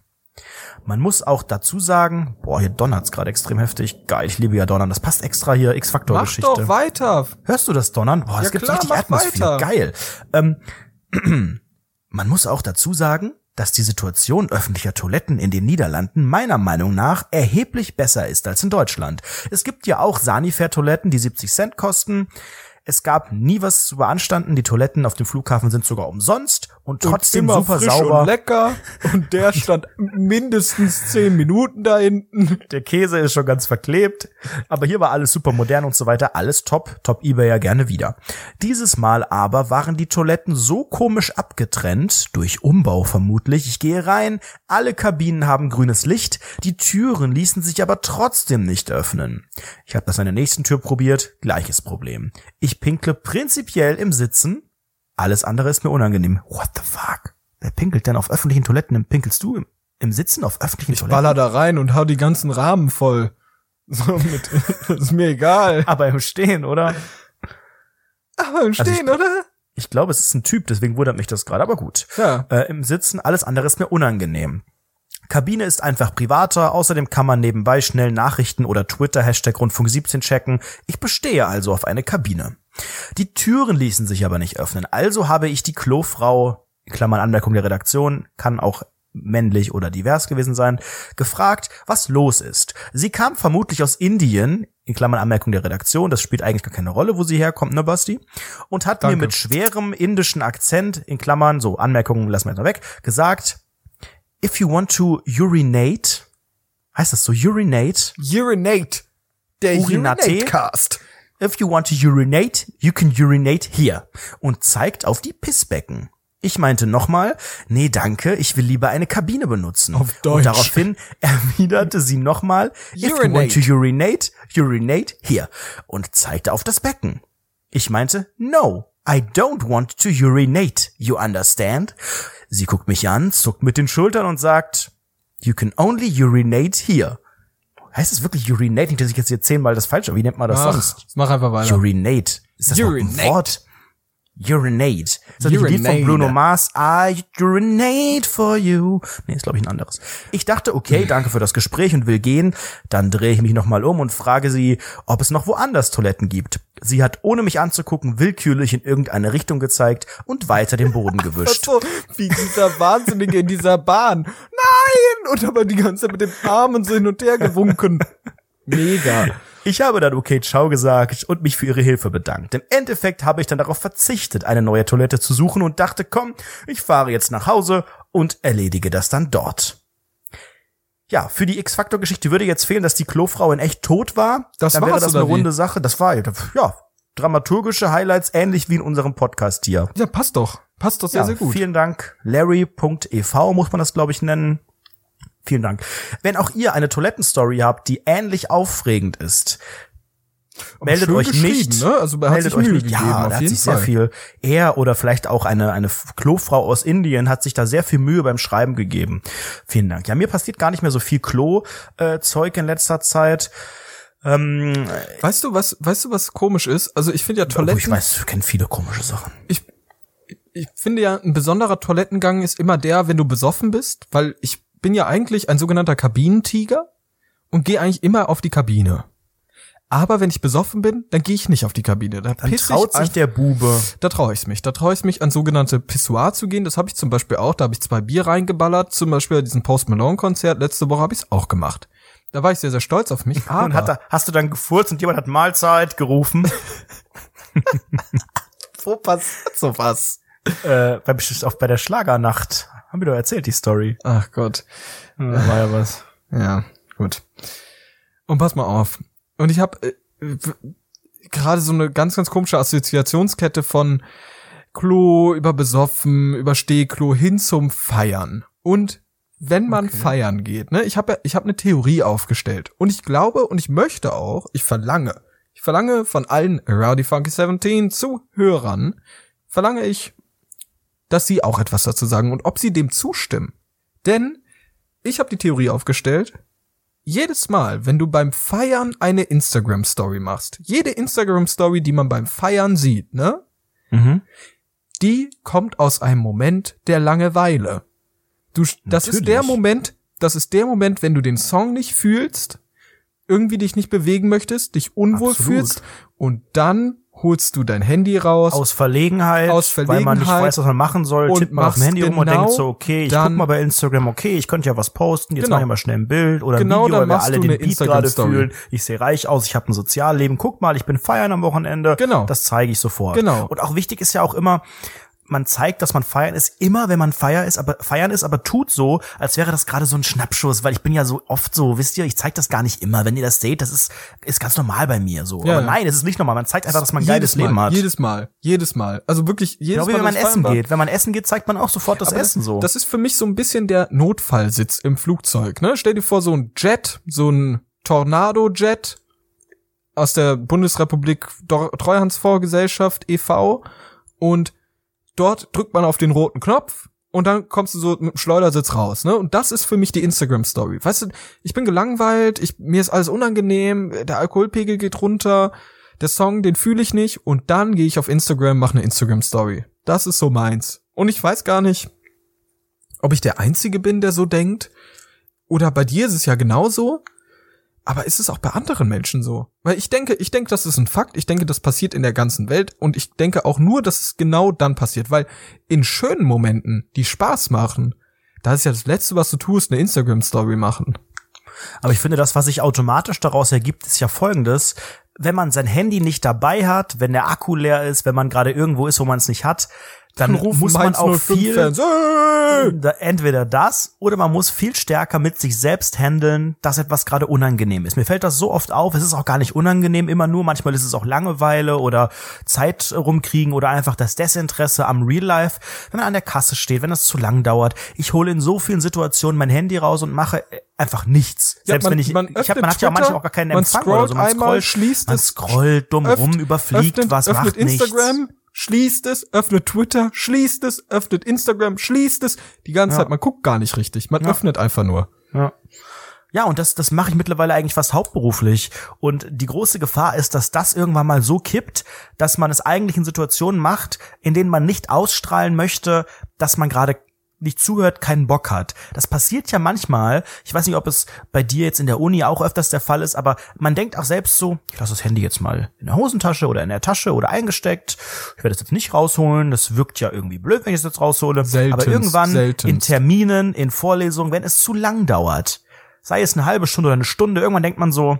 Man muss auch dazu sagen, boah, hier donnert's gerade extrem heftig. Geil, ich liebe ja Donnern. Das passt extra hier, Mach X-Faktor-Geschichte. doch weiter. Hörst du das Donnern? Boah, es Ja gibt klar, richtig mach Atmosphäre. weiter. Geil. Ähm, man muss auch dazu sagen, dass die Situation öffentlicher Toiletten in den Niederlanden meiner Meinung nach erheblich besser ist als in Deutschland. Es gibt ja auch Sanifair-Toiletten, die 70 Cent kosten. Es gab nie was zu beanstanden. Die Toiletten auf dem Flughafen sind sogar umsonst und trotzdem immer super sauber. Und lecker. Und der stand mindestens zehn Minuten da hinten. Der Käse ist schon ganz verklebt, aber hier war alles super modern und so weiter, alles top, top eBay ja gerne wieder. Dieses Mal aber waren die Toiletten so komisch abgetrennt, durch Umbau vermutlich, ich gehe rein, alle Kabinen haben grünes Licht, die Türen ließen sich aber trotzdem nicht öffnen. Ich habe das an der nächsten Tür probiert, gleiches Problem. Ich pinkle prinzipiell im Sitzen, alles andere ist mir unangenehm. What the fuck? Wer pinkelt denn auf öffentlichen Toiletten? Pinkelst du im, im Sitzen auf öffentlichen Ich Toiletten? baller da rein und hau die ganzen Rahmen voll. So mit, ist mir egal. Aber im Stehen, oder? Aber im Stehen, oder? Ich glaube, es ist ein Typ, deswegen wundert mich das gerade, aber gut. Ja. Äh, Im Sitzen, alles andere ist mir unangenehm. Kabine ist einfach privater, außerdem kann man nebenbei schnell Nachrichten oder Twitter Hashtag Rundfunk 17 checken. Ich bestehe also auf eine Kabine. Die Türen ließen sich aber nicht öffnen, also habe ich die Klofrau, Klammern Anmerkung der Redaktion, kann auch männlich oder divers gewesen sein, gefragt, was los ist. Sie kam vermutlich aus Indien, in Klammern Anmerkung der Redaktion, das spielt eigentlich gar keine Rolle, wo sie herkommt, ne Basti? Und hat mir Danke. mit schwerem indischen Akzent, in Klammern, so Anmerkungen lassen wir jetzt mal weg, gesagt, if you want to urinate, heißt das so, urinate? Urinate. Der Urinate? Urinate-Cast. If you want to urinate, you can urinate here. Und zeigt auf die Pissbecken. Ich meinte nochmal, nee, danke, ich will lieber eine Kabine benutzen. Auf Deutsch. Und daraufhin erwiderte sie nochmal, if you want to urinate, urinate here. Und zeigte auf das Becken. Ich meinte, no, I don't want to urinate, you understand? Sie guckt mich an, zuckt mit den Schultern und sagt, you can only urinate here. Heißt es wirklich urinate? Nicht, dass ich jetzt hier zehnmal das falsche, wie nennt man das Ach, sonst? mach einfach weiter. Urinate. Ist das Urinate. ein Wort? Urinate. Ist das nicht ein Lied von Urinate. Bruno Mars? I urinate for you. Nee, ist glaube ich ein anderes. Ich dachte, okay, danke für das Gespräch und will gehen. Dann drehe ich mich nochmal um und frage sie, ob es noch woanders Toiletten gibt. Sie hat, ohne mich anzugucken, willkürlich in irgendeine Richtung gezeigt und weiter den Boden gewischt. so wie dieser Wahnsinnige in dieser Bahn. Nein! Und aber die ganze Zeit mit dem Armen so hin und her gewunken. Mega. Ich habe dann okay ciao gesagt und mich für ihre Hilfe bedankt. Im Endeffekt habe ich dann darauf verzichtet, eine neue Toilette zu suchen und dachte, komm, ich fahre jetzt nach Hause und erledige das dann dort. Ja, für die X-Factor-Geschichte würde jetzt fehlen, dass die Klofrau in echt tot war. Das dann wäre das eine wie? runde Sache. Das war ja dramaturgische Highlights, ähnlich wie in unserem Podcast hier. Ja, passt doch. Passt doch sehr, Ja, sehr gut. Vielen Dank. Larry.ev muss man das, glaube ich, nennen. Vielen Dank. Wenn auch ihr eine Toilettenstory habt, die ähnlich aufregend ist, meldet schön euch nicht. ne? Also, hat meldet sich euch nicht. gegeben, Ja, da hat sich sehr Fall. viel. Er oder vielleicht auch eine, eine Klofrau aus Indien hat sich da sehr viel Mühe beim Schreiben gegeben. Vielen Dank. Ja, mir passiert gar nicht mehr so viel Klo-Zeug in letzter Zeit. Ähm, Weißt du, was, weißt du, was komisch ist? Also ich finde ja obwohl Toiletten, ich weiß, ich kenne viele komische Sachen. ich, ich finde ja, ein besonderer Toilettengang ist immer der, wenn du besoffen bist, weil ich bin ja eigentlich ein sogenannter Kabinentiger und gehe eigentlich immer auf die Kabine. Aber wenn ich besoffen bin, dann gehe ich nicht auf die Kabine. Da Dann traut ich sich der Bube. Da traue ich mich. Da traue ich mich, an sogenannte Pissoir zu gehen. Das habe ich zum Beispiel auch. Da habe ich zwei Bier reingeballert. Zum Beispiel bei diesem Post Malone Konzert. Letzte Woche habe ich es auch gemacht. Da war ich sehr, sehr stolz auf mich. Aber Und hat da, hast du dann gefurzt und jemand hat Mahlzeit gerufen? wo passiert sowas? äh, bei, auf, bei der Schlagernacht. Haben wir doch erzählt, die Story. Ach Gott. Da war ja was. Ja, gut. Und pass mal auf. Und ich habe äh, gerade so eine ganz, ganz komische Assoziationskette von Klo über besoffen, über Stehklo hin zum Feiern. Und wenn man feiern geht, ne, ich habe ich habe eine Theorie aufgestellt und ich glaube und ich möchte auch, ich verlange, ich verlange von allen Rowdy Funky 17 Zuhörern, verlange ich, dass sie auch etwas dazu sagen und ob sie dem zustimmen. Denn ich habe die Theorie aufgestellt, jedes Mal, wenn du beim Feiern eine Instagram Story machst, jede Instagram Story, die man beim Feiern sieht, ne, Mhm. die kommt aus einem Moment der Langeweile. Du, das ist der Natürlich. Moment, das ist der Moment, wenn du den Song nicht fühlst, irgendwie dich nicht bewegen möchtest, dich unwohl Absolut. fühlst und dann holst du dein Handy raus. Aus Verlegenheit, Aus weil man nicht Verlegenheit weiß, was man machen soll, und tippt man auf dem machst Handy rum und genau denkt so, okay, ich guck mal bei Instagram, okay, ich könnte ja was posten, jetzt Genau. mache ich mal schnell ein Bild oder Genau, ein Video, weil wir alle den Beat gerade fühlen. Ich sehe reich aus, ich habe ein Sozialleben, guck mal, ich bin feiern am Wochenende. Genau. Das zeige ich sofort. Genau. Und auch wichtig ist ja auch immer, man zeigt, dass man feiern ist, immer wenn man feiern ist, aber feiern ist, aber tut so, als wäre das gerade so ein Schnappschuss, weil ich bin ja so oft so, wisst ihr, ich zeige das gar nicht immer. Wenn ihr das seht, das ist, ist ganz normal bei mir so. Ja, aber nein, es ist nicht normal. Man zeigt einfach, dass man ein geiles jedes Mal, Leben hat. Jedes Mal, jedes Mal. Also wirklich jedes Genau wie Mal. wenn man wenn ich essen war. geht. Wenn man essen geht, zeigt man auch sofort das Aber Essen so. Das ist für mich so ein bisschen der Notfallsitz im Flugzeug. Ne? Stell dir vor, so ein Jet, so ein Tornado-Jet aus der Bundesrepublik Treuhandsfondsgesellschaft e.V. und dort drückt man auf den roten Knopf und dann kommst du so mit dem Schleudersitz raus, ne? Und das ist für mich die Instagram Story. Weißt du, ich bin gelangweilt, ich mir ist alles unangenehm, der Alkoholpegel geht runter, der Song, den fühle ich nicht und dann gehe ich auf Instagram, mache eine Instagram Story. Das ist so meins. Und ich weiß gar nicht, ob ich der einzige bin, der so denkt oder bei dir ist es ja genauso. Aber ist es auch bei anderen Menschen so? Weil ich denke, ich denke, das ist ein Fakt. Ich denke, das passiert in der ganzen Welt. Und ich denke auch nur, dass es genau dann passiert. Weil in schönen Momenten, die Spaß machen, da ist ja das Letzte, was du tust, eine Instagram-Story machen. Aber ich finde, das, was sich automatisch daraus ergibt, ist ja folgendes. Wenn man sein Handy nicht dabei hat, wenn der Akku leer ist, wenn man gerade irgendwo ist, wo man es nicht hat, dann muss man auch viel. Äh! entweder das oder man muss viel stärker mit sich selbst handeln, dass etwas gerade unangenehm ist. Mir fällt das so oft auf, es ist auch gar nicht unangenehm immer nur, manchmal ist es auch Langeweile oder Zeit rumkriegen oder einfach das Desinteresse am Real Life, wenn man an der Kasse steht, wenn das zu lang dauert. Ich hole in so vielen Situationen mein Handy raus und mache einfach nichts. Ja, Selbst man- wenn ich, man ich hab, man hat ja manchmal auch gar keinen Empfang oder so. Man einmal, scrollt, schließt man scrollt dumm öffnet- rum, überfliegt öffnet, was, öffnet macht Instagram, nichts. Schließt es, öffnet Twitter, schließt es, öffnet Instagram, schließt es. Die ganze Ja. Zeit, man guckt gar nicht richtig. Man öffnet einfach nur. Ja. Ja, und das, das mache ich mittlerweile eigentlich fast hauptberuflich. Und die große Gefahr ist, dass das irgendwann mal so kippt, dass man es eigentlich in Situationen macht, in denen man nicht ausstrahlen möchte, dass man gerade nicht zuhört, keinen Bock hat. Das passiert ja manchmal. Ich weiß nicht, ob es bei dir jetzt in der Uni auch öfters der Fall ist, aber man denkt auch selbst so, ich lasse das Handy jetzt mal in der Hosentasche oder in der Tasche oder eingesteckt. Ich werde es jetzt nicht rausholen. Das wirkt ja irgendwie blöd, wenn ich es jetzt raushole. aber Seltenst, irgendwann in seltenst. Terminen, in Vorlesungen, wenn es zu lang dauert, sei es eine halbe Stunde oder eine Stunde, irgendwann denkt man so,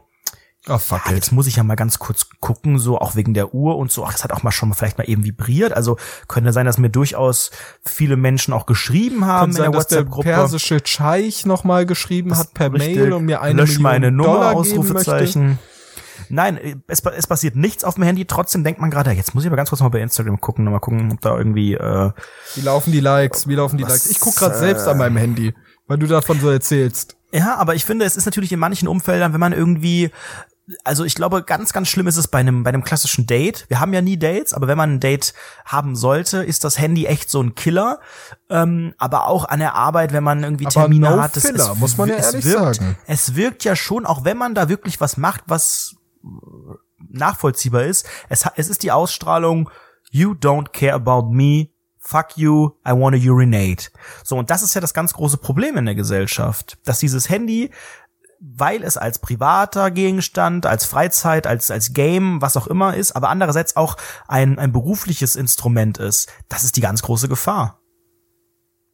Oh, fuck it. jetzt muss ich ja mal ganz kurz gucken, so auch wegen der Uhr und so. Ach, das hat auch mal schon mal vielleicht mal eben vibriert. Also könnte sein, dass mir durchaus viele Menschen auch geschrieben haben Kann in sein, der dass der WhatsApp-Gruppe. persische Scheich nochmal geschrieben hat per. Mail und mir eine Lösch meine Nummer, Dollar. Ausrufezeichen. Nein, es, es passiert nichts auf dem Handy. Trotzdem denkt man gerade, jetzt muss ich aber ganz kurz mal bei Instagram gucken, noch mal gucken, ob da irgendwie äh, Wie laufen die Likes? Wie laufen die Was, Likes? Ich guck gerade äh, selbst an meinem Handy, weil du davon so erzählst. Ja, aber ich finde, es ist natürlich in manchen Umfeldern, wenn man irgendwie also ich glaube, ganz, ganz schlimm ist es bei einem, bei einem klassischen Date. Wir haben ja nie Dates, aber wenn man ein Date haben sollte, ist das Handy echt so ein Killer. Ähm, aber auch an der Arbeit, wenn man irgendwie Aber Termine no hat, das filler, es, muss man ja es ehrlich wirkt, sagen. Es wirkt ja schon, auch wenn man da wirklich was macht, was nachvollziehbar ist. Es, es ist die Ausstrahlung, you don't care about me, fuck you, I wanna urinate. So, und das ist ja das ganz große Problem in der Gesellschaft, dass dieses Handy weil es als privater Gegenstand, als Freizeit, als, als Game, was auch immer ist, aber andererseits auch ein, ein berufliches Instrument ist, das ist die ganz große Gefahr.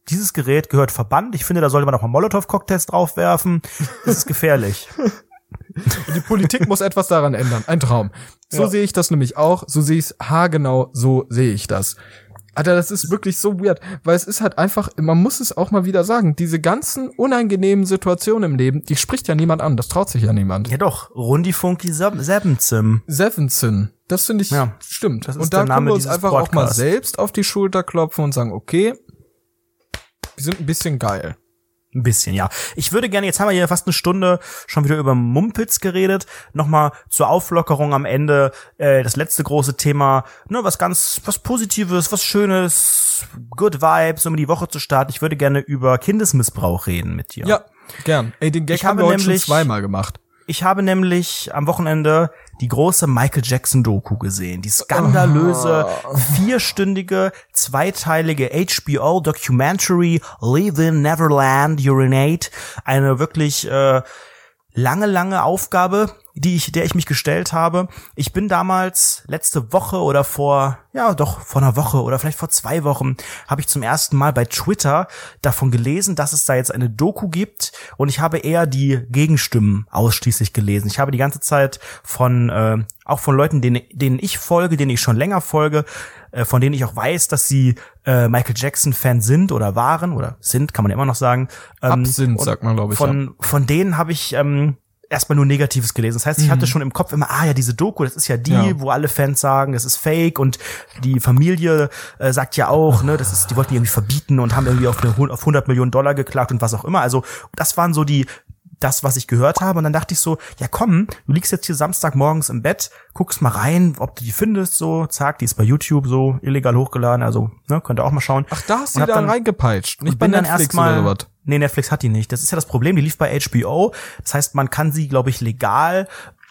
Dieses Gerät gehört verbannt. Ich finde, da sollte man auch mal Molotow-Cocktails draufwerfen. Das ist gefährlich. Und die Politik muss etwas daran ändern. Ein Traum. So Ja. sehe ich das nämlich auch. So sehe ich es haargenau, so sehe ich das. Alter, das ist wirklich so weird, weil es ist halt einfach, man muss es auch mal wieder sagen, diese ganzen unangenehmen Situationen im Leben, die spricht ja niemand an, das traut sich ja niemand. Ja doch, Rundi Funky Seb- Sebenzim. Sevenson, das finde ich, Ja, stimmt. und da können wir uns einfach auch mal selbst auf die Schulter klopfen und sagen, okay, wir sind ein bisschen geil. Ein bisschen, ja. Ich würde gerne, jetzt haben wir hier fast eine Stunde schon wieder über Mumpitz geredet. Nochmal zur Auflockerung am Ende, äh, das letzte große Thema, ne, was ganz, was Positives, was Schönes, Good Vibes, um die Woche zu starten. Ich würde gerne über Kindesmissbrauch reden mit dir. Ja, gern. Ey, den Gag Ich haben habe wir heute schon nämlich- zweimal gemacht. Ich habe nämlich am Wochenende die große Michael Jackson Doku gesehen. Die skandalöse, vierstündige, zweiteilige HBO Documentary Live in Neverland Urinate. Eine wirklich äh, lange, lange Aufgabe, die ich, der ich mich gestellt habe. Ich bin damals letzte Woche oder vor, ja doch, vor einer Woche oder vielleicht vor zwei Wochen, habe ich zum ersten Mal bei Twitter davon gelesen, dass es da jetzt eine Doku gibt und ich habe eher die Gegenstimmen ausschließlich gelesen. Ich habe die ganze Zeit von, äh, auch von Leuten, denen, denen ich folge, denen ich schon länger folge, äh, von denen ich auch weiß, dass sie äh, Michael Jackson Fan sind oder waren oder sind, kann man ja immer noch sagen. Ähm, Absinth, sagt man, glaube ich. Von, von denen habe ich ähm, erstmal nur Negatives gelesen. Das heißt, ich hatte schon im Kopf immer, ah ja, diese Doku, das ist ja die, Mhm. Ja. wo alle Fans sagen, das ist fake und die Familie äh, sagt ja auch, ne, das ist, die wollten die irgendwie verbieten und haben irgendwie auf, eine, auf 100 Millionen Dollar geklagt und was auch immer. Also das waren so die das, was ich gehört habe. Und dann dachte ich so, ja komm, du liegst jetzt hier Samstagmorgens im Bett, guckst mal rein, ob du die findest, so, zack, die ist bei YouTube so illegal hochgeladen, also, ne, könnt ihr auch mal schauen. Ach, da hast du dann, dann- reingepeitscht. Nicht bei bin dann Netflix erstmal. oder sowas. Nee, Netflix hat die nicht. Das ist ja das Problem. Die lief bei HBO. Das heißt, man kann sie, glaube ich, legal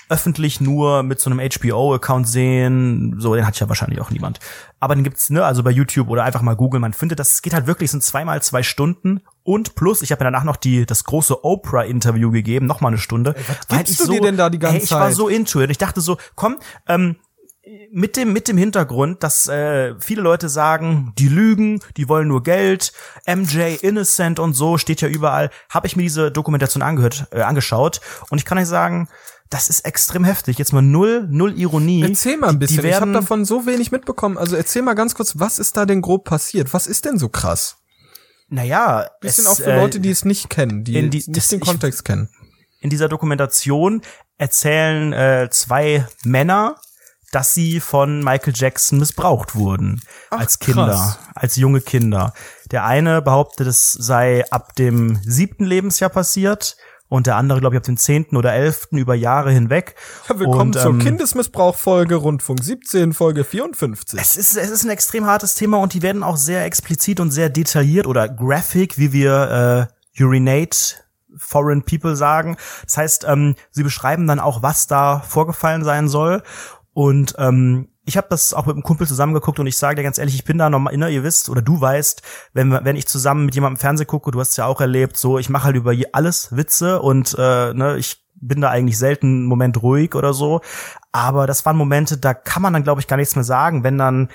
öffentlich nur mit so einem HBO-Account sehen. So, den hat ja wahrscheinlich auch niemand. Aber den gibt's, ne, also bei YouTube oder einfach mal googeln. Man findet das, es geht halt wirklich, es sind zweimal zwei Stunden. Und plus, ich habe mir danach noch die, das große Oprah-Interview gegeben, noch mal eine Stunde. Weil gibst du dir denn da die ganze ey, ich war Zeit? so into it. Ich dachte so, komm, ähm, mit dem mit dem Hintergrund, dass äh, viele Leute sagen, die lügen, die wollen nur Geld, MJ Innocent und so steht ja überall, habe ich mir diese Dokumentation angehört, äh, angeschaut und ich kann euch sagen, das ist extrem heftig. Jetzt mal null, null Ironie. Erzähl mal ein Die- die bisschen. ich habe werden- davon so wenig mitbekommen. Also erzähl mal ganz kurz, was ist da denn grob passiert? Was ist denn so krass? Naja, Bisschen es, auch für äh, Leute, die es nicht kennen, die, in die- nicht das- den ich- Kontext kennen. in dieser Dokumentation erzählen äh, zwei Männer, dass sie von Michael Jackson missbraucht wurden Ach, als Kinder, krass. als junge Kinder. Der eine behauptet, es sei ab dem siebten Lebensjahr passiert und der andere, glaube ich, ab dem zehnten oder elften über Jahre hinweg. Ja, willkommen und, zur ähm, Kindesmissbrauch-Folge Rundfunk 17, Folge 54. Es ist, es ist ein extrem hartes Thema und die werden auch sehr explizit und sehr detailliert oder graphic, wie wir äh, urinate foreign people sagen. Das heißt, ähm, sie beschreiben dann auch, was da vorgefallen sein soll. Und ähm, ich habe das auch mit einem Kumpel zusammengeguckt und ich sage dir ganz ehrlich, ich bin da normal, ne, ihr wisst oder du weißt, wenn, wenn ich zusammen mit jemandem Fernsehen gucke, du hast ja auch erlebt, so ich mache halt über alles Witze und äh, ne, ich bin da eigentlich selten einen Moment ruhig oder so. Aber das waren Momente, da kann man dann, glaube ich, gar nichts mehr sagen, wenn dann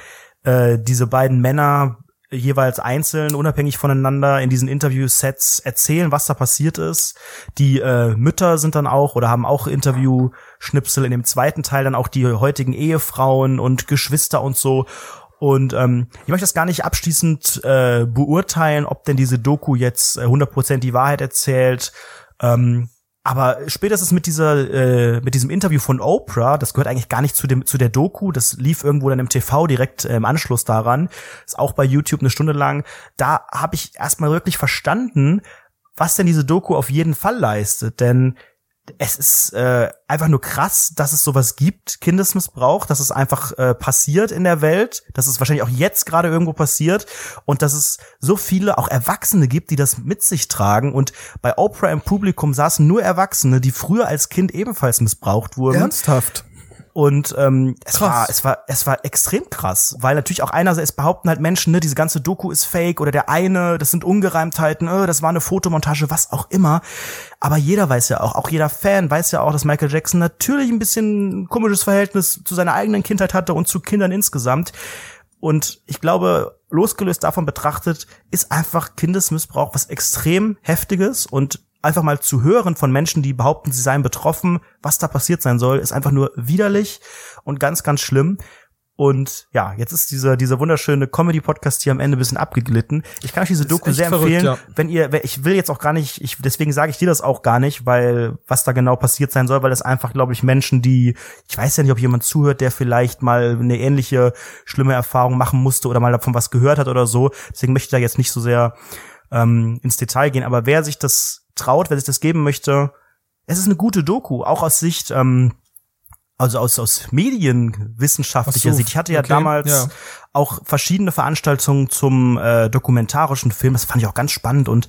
äh, diese beiden Männer jeweils einzeln, unabhängig voneinander in diesen Interview-Sets erzählen, was da passiert ist. Die äh, Mütter sind dann auch oder haben auch Interview-Schnipsel in dem zweiten Teil dann auch die heutigen Ehefrauen und Geschwister und so. Und ähm, ich möchte das gar nicht abschließend äh, beurteilen, ob denn diese Doku jetzt äh, 100% die Wahrheit erzählt. Ähm, aber spätestens mit dieser, äh, mit diesem Interview von Oprah, das gehört eigentlich gar nicht zu dem, zu der Doku, das lief irgendwo dann im TV direkt äh, im Anschluss daran, ist auch bei YouTube eine Stunde lang. Da habe ich erstmal wirklich verstanden, was denn diese Doku auf jeden Fall leistet, denn es ist äh, einfach nur krass, dass es sowas gibt, Kindesmissbrauch, dass es einfach äh, passiert in der Welt, dass es wahrscheinlich auch jetzt gerade irgendwo passiert und dass es so viele auch Erwachsene gibt, die das mit sich tragen und bei Oprah im Publikum saßen nur Erwachsene, die früher als Kind ebenfalls missbraucht wurden Ernsthaft? Und ähm, es Krass. war es war es war extrem krass, weil natürlich auch einerseits behaupten halt Menschen, ne, diese ganze Doku ist fake oder der eine, das sind Ungereimtheiten, äh, das war eine Fotomontage, was auch immer. Aber jeder weiß ja auch, auch jeder Fan weiß ja auch, dass Michael Jackson natürlich ein bisschen ein komisches Verhältnis zu seiner eigenen Kindheit hatte und zu Kindern insgesamt. Und ich glaube, losgelöst davon betrachtet, ist einfach Kindesmissbrauch was extrem heftiges und einfach mal zu hören von Menschen, die behaupten, sie seien betroffen, was da passiert sein soll, ist einfach nur widerlich und ganz, ganz schlimm. Und ja, jetzt ist dieser, dieser wunderschöne Comedy-Podcast hier am Ende ein bisschen abgeglitten. Ich kann euch diese Doku sehr verrückt, empfehlen. ja. Wenn ihr, ich will jetzt auch gar nicht, ich, deswegen sage ich dir das auch gar nicht, weil was da genau passiert sein soll, weil das einfach, glaube ich, Menschen, die, ich weiß ja nicht, ob jemand zuhört, der vielleicht mal eine ähnliche schlimme Erfahrung machen musste oder mal davon was gehört hat oder so. Deswegen möchte ich da jetzt nicht so sehr ähm, ins Detail gehen. Aber wer sich das traut, wer sich das geben möchte, es ist eine gute Doku, auch aus Sicht, ähm, also aus, aus medienwissenschaftlicher so, Sicht. Ich hatte ja okay, damals ja. Auch verschiedene Veranstaltungen zum äh, dokumentarischen Film. Das fand ich auch ganz spannend und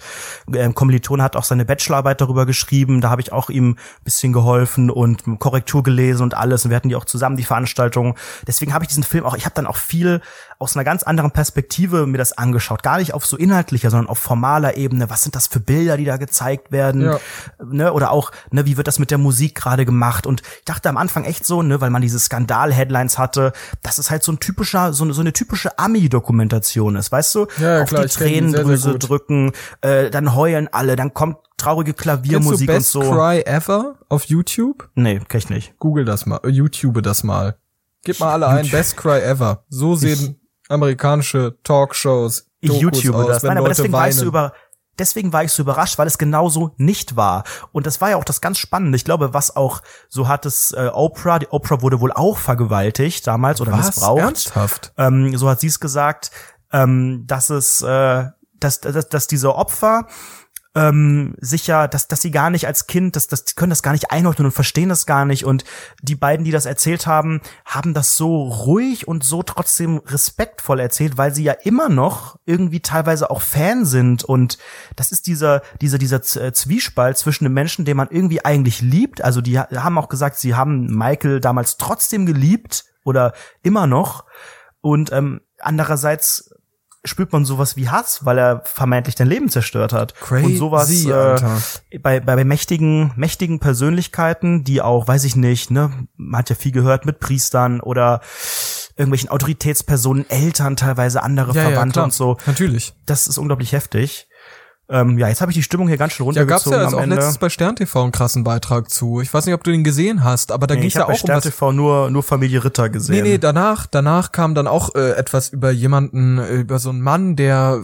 äh, Kommiliton hat auch seine Bachelorarbeit darüber geschrieben. Da habe ich auch ihm ein bisschen geholfen und Korrektur gelesen und alles. Und wir hatten die auch zusammen, die Veranstaltung. Deswegen habe ich diesen Film auch, ich habe dann auch viel aus einer ganz anderen Perspektive mir das angeschaut. Gar nicht auf so inhaltlicher, sondern auf formaler Ebene. Was sind das für Bilder, die da gezeigt werden? Ja. Ne? Oder auch, ne, wie wird das mit der Musik gerade gemacht? Und ich dachte am Anfang echt so, ne, weil man diese Skandal-Headlines hatte, dass es halt so ein typischer, so eine, so eine typische Ami-Dokumentation ist, weißt du? Ja, ja, auf klar, die ich sehr, sehr Tränendrüse drücken, äh, dann heulen alle, dann kommt traurige du Klaviermusik und Best so. Cry Ever auf YouTube? Nee, kenn ich nicht. Google das mal, äh, YouTube das mal. Gib mal alle ein, Best Cry Ever. So sehen amerikanische Talkshows, Ich Dokus YouTube aus, das. wenn Nein, aber Leute deswegen war ich so weinen. über deswegen war ich so überrascht, weil es genauso nicht war. Und das war ja auch das ganz Spannende. Ich glaube, was auch so hat es äh, Oprah, die Oprah wurde wohl auch vergewaltigt damals oder Was? missbraucht. Ernsthaft? ähm, so hat sie es gesagt, ähm, dass es, äh, dass, dass, dass diese Opfer ähm, sicher, dass, dass sie gar nicht als Kind, dass, dass die können das gar nicht einordnen und verstehen das gar nicht. Und die beiden, die das erzählt haben, haben das so ruhig und so trotzdem respektvoll erzählt, weil sie ja immer noch irgendwie teilweise auch Fan sind. Und das ist dieser, dieser, dieser äh, Zwiespalt zwischen dem Menschen, den man irgendwie eigentlich liebt. Also die ha- haben auch gesagt, sie haben Michael damals trotzdem geliebt oder immer noch. Und ähm, andererseits spürt man sowas wie Hass, weil er vermeintlich dein Leben zerstört hat. Crazy, und sowas äh, bei, bei, bei mächtigen, mächtigen Persönlichkeiten, die auch, weiß ich nicht, ne, man hat ja viel gehört mit Priestern oder irgendwelchen Autoritätspersonen, Eltern teilweise, andere Verwandte und so Natürlich. das ist unglaublich heftig. Ähm, ja, jetzt habe ich die Stimmung hier ganz schön Ja, gab's runtergezogen ja jetzt auch letztens bei Stern TV einen krassen Beitrag zu. Ich weiß nicht, ob du den gesehen hast, aber da Nee, ging's ja habe bei auch um. Stern TV nur, nur Familie Ritter gesehen. Nee, nee, danach, danach kam dann auch äh, etwas über jemanden, äh, über so einen Mann, der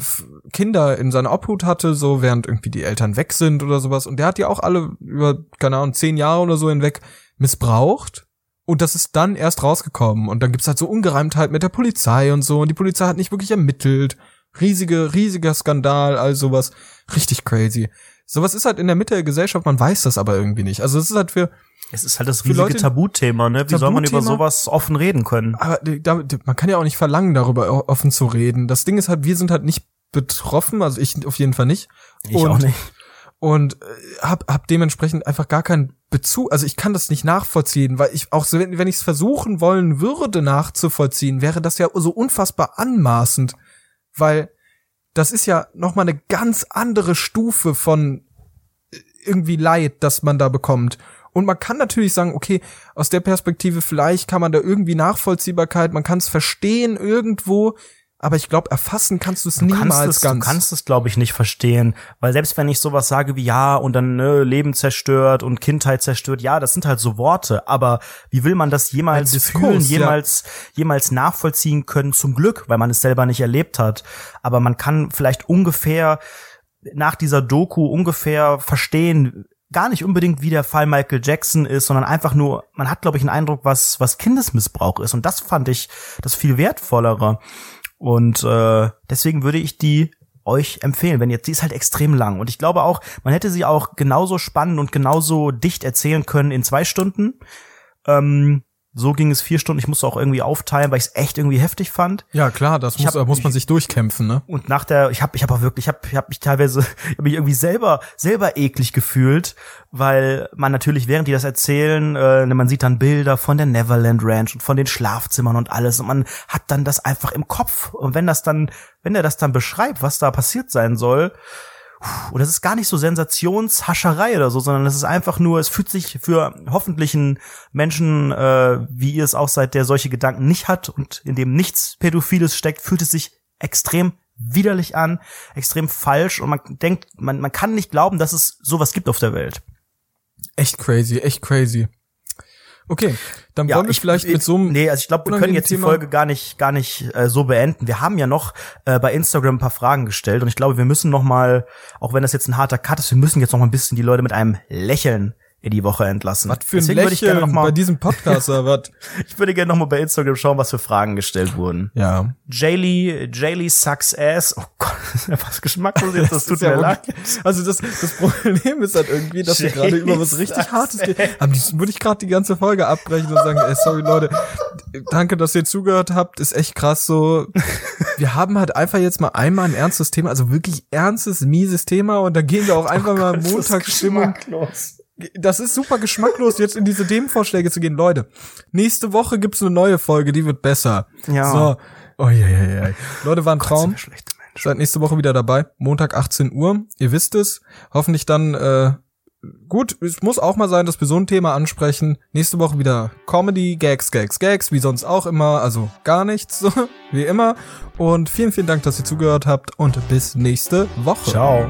Kinder in seiner Obhut hatte, so während irgendwie die Eltern weg sind oder sowas. Und der hat die auch alle über, keine Ahnung, zehn Jahre oder so hinweg missbraucht. Und das ist dann erst rausgekommen. Und dann gibt's halt so Ungereimtheit mit der Polizei und so. Und die Polizei hat nicht wirklich ermittelt. Riesige, riesiger Skandal, all sowas. Richtig crazy. Sowas ist halt in der Mitte der Gesellschaft, man weiß das aber irgendwie nicht. Also es ist halt für, Es ist halt das riesige Leute- Tabuthema, ne? Wie soll man über Tabuthema? sowas offen reden können? Aber da, man kann ja auch nicht verlangen, darüber offen zu reden. Das Ding ist halt, wir sind halt nicht betroffen, also ich auf jeden Fall nicht. Ich und, auch nicht. Und äh, hab, hab dementsprechend einfach gar keinen Bezug. Also ich kann das nicht nachvollziehen, weil ich auch so, wenn, wenn ich es versuchen wollen würde nachzuvollziehen, wäre das ja so unfassbar anmaßend, weil das ist ja noch mal eine ganz andere Stufe von äh, irgendwie Leid, das man da bekommt. Und man kann natürlich sagen, okay, aus der Perspektive vielleicht kann man da irgendwie Nachvollziehbarkeit, man kann es verstehen irgendwo, aber ich glaube, erfassen kannst du es niemals es, ganz. du kannst es, glaube ich, nicht verstehen, weil selbst wenn ich sowas sage wie ja und dann ne, Leben zerstört und Kindheit zerstört, ja, das sind halt so Worte, aber wie will man das jemals fühlen, ja. jemals, jemals nachvollziehen können? Zum Glück, weil man es selber nicht erlebt hat. Aber man kann vielleicht ungefähr nach dieser Doku ungefähr verstehen, gar nicht unbedingt wie der Fall Michael Jackson ist, sondern einfach nur, man hat, glaube ich, einen Eindruck, was, was Kindesmissbrauch ist. Und das fand ich das viel wertvollere. Und äh, deswegen würde ich die euch empfehlen, wenn jetzt, die ist halt extrem lang. Und ich glaube auch, man hätte sie auch genauso spannend und genauso dicht erzählen können in zwei Stunden. Ähm, so ging es vier Stunden. Ich musste auch irgendwie aufteilen, weil ich es echt irgendwie heftig fand. ja, klar, das muss, hab- muss man sich durchkämpfen, ne? Und nach der, ich habe, ich habe auch wirklich, ich habe, ich habe mich teilweise, ich habe mich irgendwie selber, selber eklig gefühlt, weil man natürlich, während die das erzählen, äh, man sieht dann Bilder von der Neverland Ranch und von den Schlafzimmern und alles und man hat dann das einfach im Kopf und wenn das dann, wenn er das dann beschreibt, was da passiert sein soll, und das ist gar nicht so Sensationshascherei oder so, sondern es ist einfach nur, es fühlt sich für hoffentlich einen Menschen, äh, wie ihr es auch seid, der solche Gedanken nicht hat und in dem nichts Pädophiles steckt, fühlt es sich extrem widerlich an, extrem falsch und man denkt, man, man kann nicht glauben, dass es sowas gibt auf der Welt. Echt crazy, echt crazy. Okay, dann wollen wir vielleicht mit so einem Nee, also ich glaube, wir können jetzt die Thema- Folge gar nicht gar nicht äh, so beenden. Wir haben ja noch äh, bei Instagram ein paar Fragen gestellt und ich glaube, wir müssen noch mal, auch wenn das jetzt ein harter Cut ist, wir müssen jetzt noch mal ein bisschen die Leute mit einem Lächeln in die Woche entlassen. was für ein Deswegen würde ich gerne noch mal, bei diesem Podcast oder was? ich würde gerne noch mal bei Instagram schauen, was für Fragen gestellt wurden. Ja. Jaylee, Jaylee sucks ass. Oh Gott, das was geschmacklos jetzt, das, tut ist ja mir leid. Also das, das Problem ist halt irgendwie, dass wir gerade über was richtig Hartes reden. Am liebsten würde ich gerade die ganze Folge abbrechen und sagen, ey, sorry Leute, danke, dass ihr zugehört habt, ist echt krass so. Wir haben halt einfach jetzt mal einmal ein ernstes Thema, also wirklich ernstes, mieses Thema und da gehen wir auch einfach mal Das ist Montagsstimmung. Das ist super geschmacklos, jetzt in diese Themenvorschläge zu gehen. Leute, nächste Woche gibt's eine neue Folge, die wird besser. Ja. So. Oh, ja, ja, ja. Leute, war ein Traum. Seid nächste Woche wieder dabei. Montag 18 Uhr. Ihr wisst es. Hoffentlich dann, äh, gut, es muss auch mal sein, dass wir so ein Thema ansprechen. Nächste Woche wieder Comedy, Gags, Gags, Gags, wie sonst auch immer. Also gar nichts, so wie immer. Und vielen, vielen Dank, dass ihr zugehört habt und bis nächste Woche. Ciao.